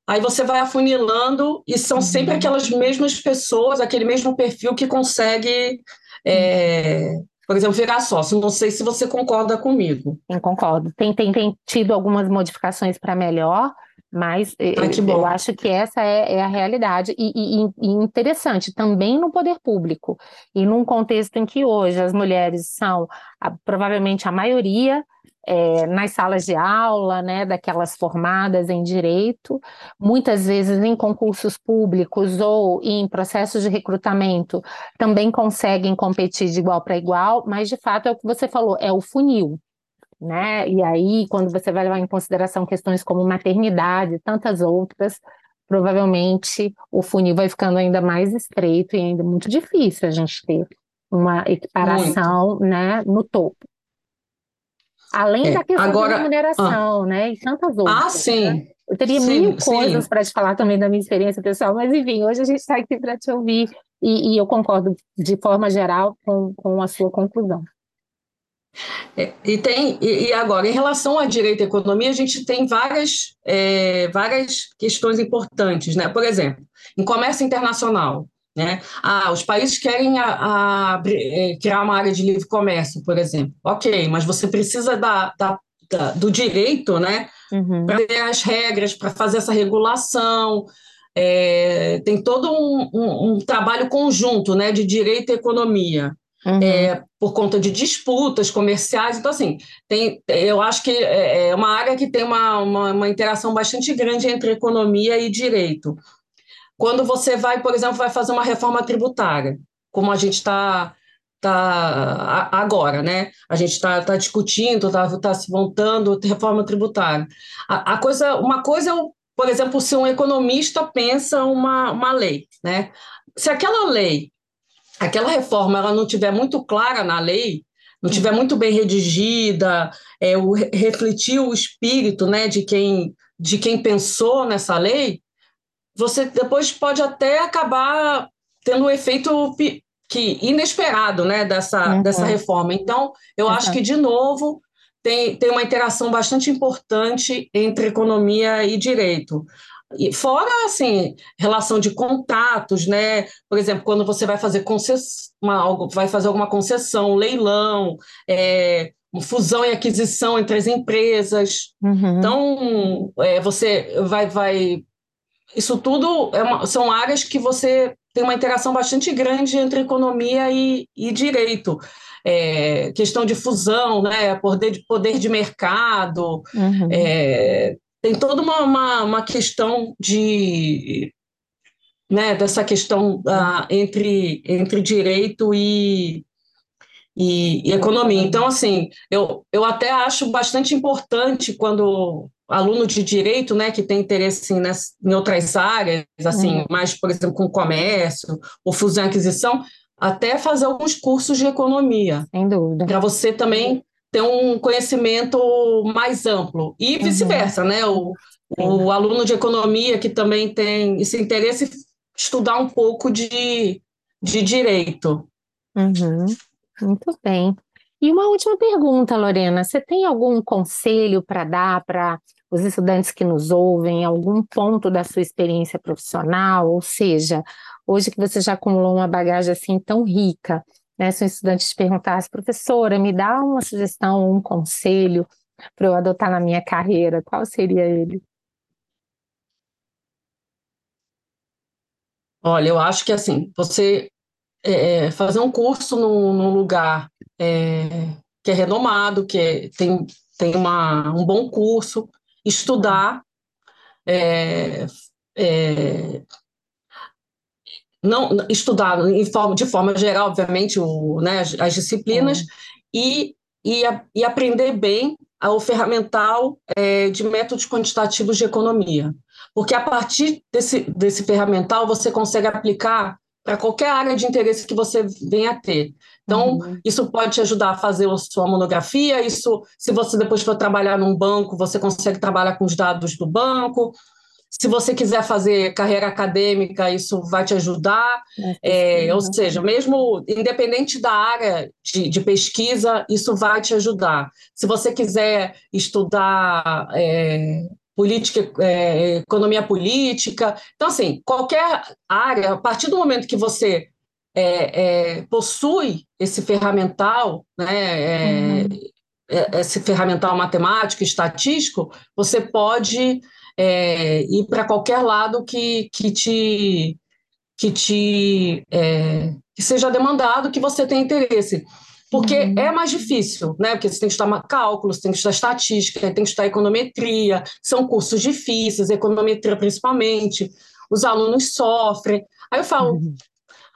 aí você vai afunilando, e são uhum. sempre aquelas mesmas pessoas, aquele mesmo perfil que consegue, é, por exemplo, virar sócio. Não sei se você concorda comigo. Eu concordo. Tem, tem, tem tido algumas modificações para melhor, mas ah, eu, eu, acho que essa é, é a realidade. E, e, e, interessante, também no poder público, e num contexto em que hoje as mulheres são a, provavelmente a maioria é, nas salas de aula, né, daquelas formadas em direito, muitas vezes em concursos públicos ou em processos de recrutamento, também conseguem competir de igual para igual, mas de fato é o que você falou, é o funil. Né? E aí, quando você vai levar em consideração questões como maternidade e tantas outras, provavelmente o funil vai ficando ainda mais estreito e ainda muito difícil a gente ter uma equiparação né, no topo. Além é, da questão agora, da remuneração, ah, né? E tantas outras. Ah, sim. Né? Eu teria sim, mil coisas para te falar também da minha experiência pessoal, mas enfim, hoje a gente está aqui para te ouvir e, e, eu concordo de forma geral com, com a sua conclusão. É, e tem e, e, agora em relação à direito e economia a gente tem várias é, várias questões importantes, né? Por exemplo, em comércio internacional, né? Ah, os países querem a, a, é, criar uma área de livre comércio, por exemplo. Ok, mas você precisa da, da, da do direito né, uhum. para ter as regras, para fazer essa regulação. É, tem todo um, um, um, trabalho conjunto né, de direito e economia. Uhum. É, por conta de disputas comerciais. Então, assim, tem, eu acho que é, é uma área que tem uma, uma, uma interação bastante grande entre economia e direito. Quando você vai, por exemplo, vai fazer uma reforma tributária, como a gente está tá agora, né? A gente está tá discutindo, está tá se montando reforma tributária. A, a, coisa, uma coisa é, por exemplo, se um economista pensa uma, uma lei, né? Se aquela lei, aquela reforma, ela não tiver muito clara na lei, não tiver muito bem redigida, é, o, refletir o espírito, né, de quem de quem pensou nessa lei, você depois pode até acabar tendo um efeito que inesperado né, dessa, uhum. dessa reforma. Então, eu uhum. acho que, de novo, tem, tem uma interação bastante importante entre economia e direito. E fora, assim, relação de contatos, né? Por exemplo, quando você vai fazer concessão, uma, vai fazer alguma concessão, leilão, é, fusão e aquisição entre as empresas. Uhum. Então, é, você vai, vai isso tudo é uma, são áreas que você tem uma interação bastante grande entre economia e, e direito. É, questão de fusão, né, poder de, poder de mercado, uhum. é, tem toda uma, uma, uma, questão de né, dessa questão uh, entre, entre direito e, e, e, economia. Então, assim, eu, eu até acho bastante importante quando aluno de direito, né, que tem interesse assim, nessa, em outras áreas, assim, uhum. mais, por exemplo, com comércio, ou fusão e aquisição, até fazer alguns cursos de economia. Sem dúvida. Para você também ter um conhecimento mais amplo. E uhum. vice-versa, né? O, o aluno de economia que também tem esse interesse, estudar um pouco de, de direito. Uhum. Muito bem. E uma última pergunta, Lorena: você tem algum conselho para dar para os estudantes que nos ouvem, algum ponto da sua experiência profissional? Ou seja, hoje que você já acumulou uma bagagem assim tão rica, né? Se um estudante te perguntasse, professora, me dá uma sugestão, um conselho para eu adotar na minha carreira, qual seria ele? Olha, eu acho que assim, você é, fazer um curso num, num lugar é, que é renomado, que é, tem, tem uma, um bom curso, estudar, é, é, não estudar forma, de forma geral, obviamente, o, né, as, as disciplinas, e, e, e aprender bem ao ferramental é, de métodos quantitativos de economia, porque a partir desse, desse ferramental você consegue aplicar para qualquer área de interesse que você venha a ter. Então, uhum. isso pode te ajudar a fazer a sua monografia, isso, se você depois for trabalhar num banco, você consegue trabalhar com os dados do banco, se você quiser fazer carreira acadêmica, isso vai te ajudar. É, ou seja, mesmo independente da área de, de, pesquisa, isso vai te ajudar. Se você quiser estudar é, política, é, economia política, então assim, qualquer área, a partir do momento que você é, é, possui esse ferramental, né, é, uhum. esse ferramental matemático, estatístico, você pode é, ir para qualquer lado que, que te que te é, que seja demandado, que você tenha interesse. Porque uhum. é mais difícil, né? Porque você tem que estudar cálculos, tem que estudar estatística, tem que estudar econometria, são cursos difíceis, econometria principalmente, os alunos sofrem. Aí eu falo, uhum.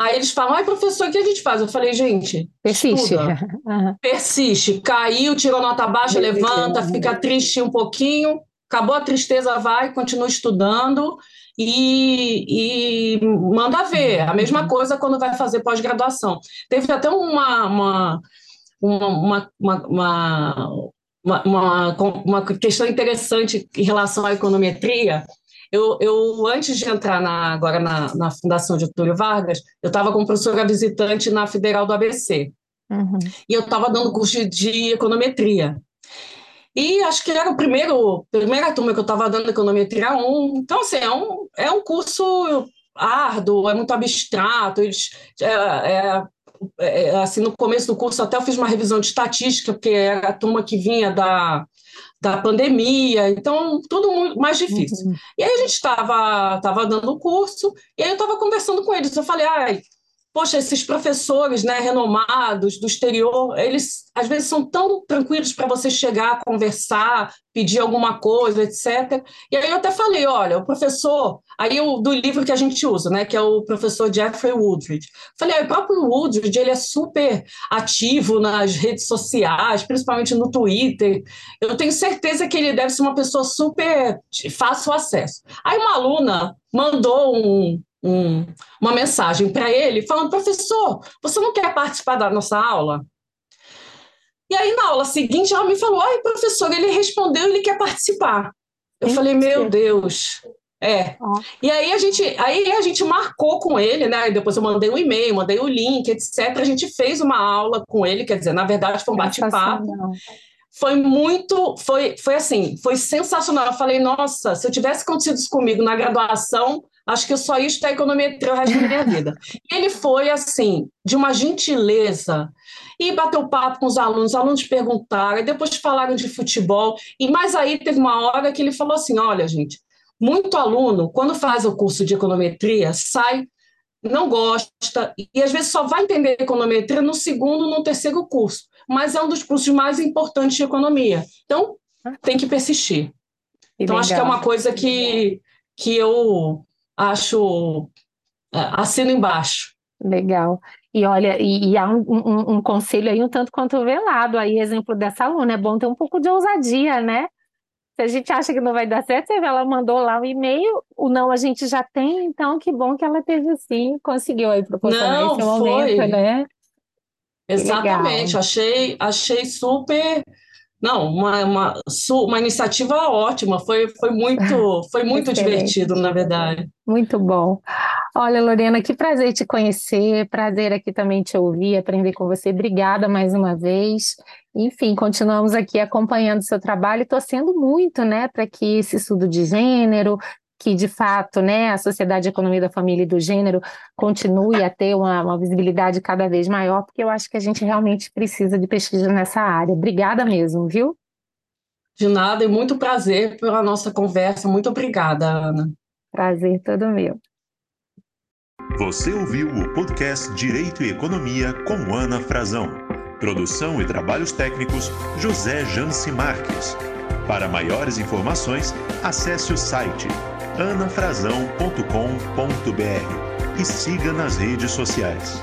Aí eles falam, ai, professor, o que a gente faz? Eu falei, gente, persiste. Uhum. Persiste. Caiu, tirou nota baixa, levanta, fica triste um pouquinho, acabou a tristeza, vai, continua estudando e, e manda ver. A mesma coisa quando vai fazer pós-graduação. Teve até uma, uma, uma, uma, uma, uma, questão interessante em relação à econometria. Eu, eu antes de entrar na, agora na, na Fundação Getúlio Vargas, eu estava como professora visitante na Federal do ABC. Uhum. E eu estava dando curso de, de econometria. E acho que era o primeiro, primeira turma que eu estava dando econometria 1. Então, assim, é um, é um curso árduo, é muito abstrato. Eles, é, é, é, assim, no começo do curso até eu fiz uma revisão de estatística, porque era a turma que vinha da, da pandemia, então tudo muito mais difícil. Uhum. E aí a gente estava tava dando o curso, e aí eu estava conversando com eles. Eu falei, ai, poxa, esses professores né, renomados do exterior, eles às vezes são tão tranquilos para você chegar, conversar, pedir alguma coisa, etc. E aí eu até falei, olha, o professor, aí o, do livro que a gente usa, né, que é o professor Jeffrey Woodridge. Falei, ah, o próprio Woodridge, ele é super ativo nas redes sociais, principalmente no Twitter. Eu tenho certeza que ele deve ser uma pessoa super fácil acesso. Aí uma aluna mandou um, um, uma mensagem para ele falando: professor, você não quer participar da nossa aula? E aí, na aula seguinte, ela me falou: ai, professor, ele respondeu, ele quer participar. Eu falei: meu Deus. É. E aí a gente, aí a gente marcou com ele, né? Depois eu mandei um e-mail, mandei o link, etc. A gente fez uma aula com ele, quer dizer, na verdade foi um bate-papo. Foi muito, foi, foi assim, foi sensacional. Eu falei, nossa, se eu tivesse acontecido isso comigo na graduação, acho que eu só ia estudar econometria o resto da minha vida. E ele foi, assim, de uma gentileza, e bateu papo com os alunos, os alunos perguntaram, depois falaram de futebol, e mais aí teve uma hora que ele falou assim, olha, gente, muito aluno, quando faz o curso de econometria, sai, não gosta, e às vezes só vai entender econometria no segundo, no terceiro curso, mas é um dos cursos mais importantes de economia. Então, tem que persistir. então, acho que é uma coisa que, que eu acho é, assino embaixo. Legal. E olha, e, e há um, um, um, conselho aí um tanto quanto velado aí, exemplo dessa aluna, é bom ter um pouco de ousadia, né? Se a gente acha que não vai dar certo, ela mandou lá o um e-mail, o não a gente já tem, então que bom que ela teve sim, conseguiu aí proporcionar não, esse momento, foi. né? Exatamente, achei, achei super não, uma, uma, uma iniciativa ótima, foi, foi muito, foi muito divertido, na verdade. Muito bom. Olha, Lorena, que prazer te conhecer, prazer aqui também te ouvir, aprender com você. Obrigada mais uma vez. Enfim, continuamos aqui acompanhando o seu trabalho e torcendo muito, né, para que esse estudo de gênero, que de fato né, a Sociedade de Economia da Família e do Gênero continue a ter uma, uma, visibilidade cada vez maior, porque eu acho que a gente realmente precisa de pesquisa nessa área. Obrigada mesmo, viu? De nada e muito prazer pela nossa conversa. Muito obrigada, Ana. Prazer todo meu. Você ouviu o podcast Direito e Economia com Ana Frazão. Produção e trabalhos técnicos José Janci Marques. Para maiores informações, acesse o site anafrazão.com.br e siga nas redes sociais.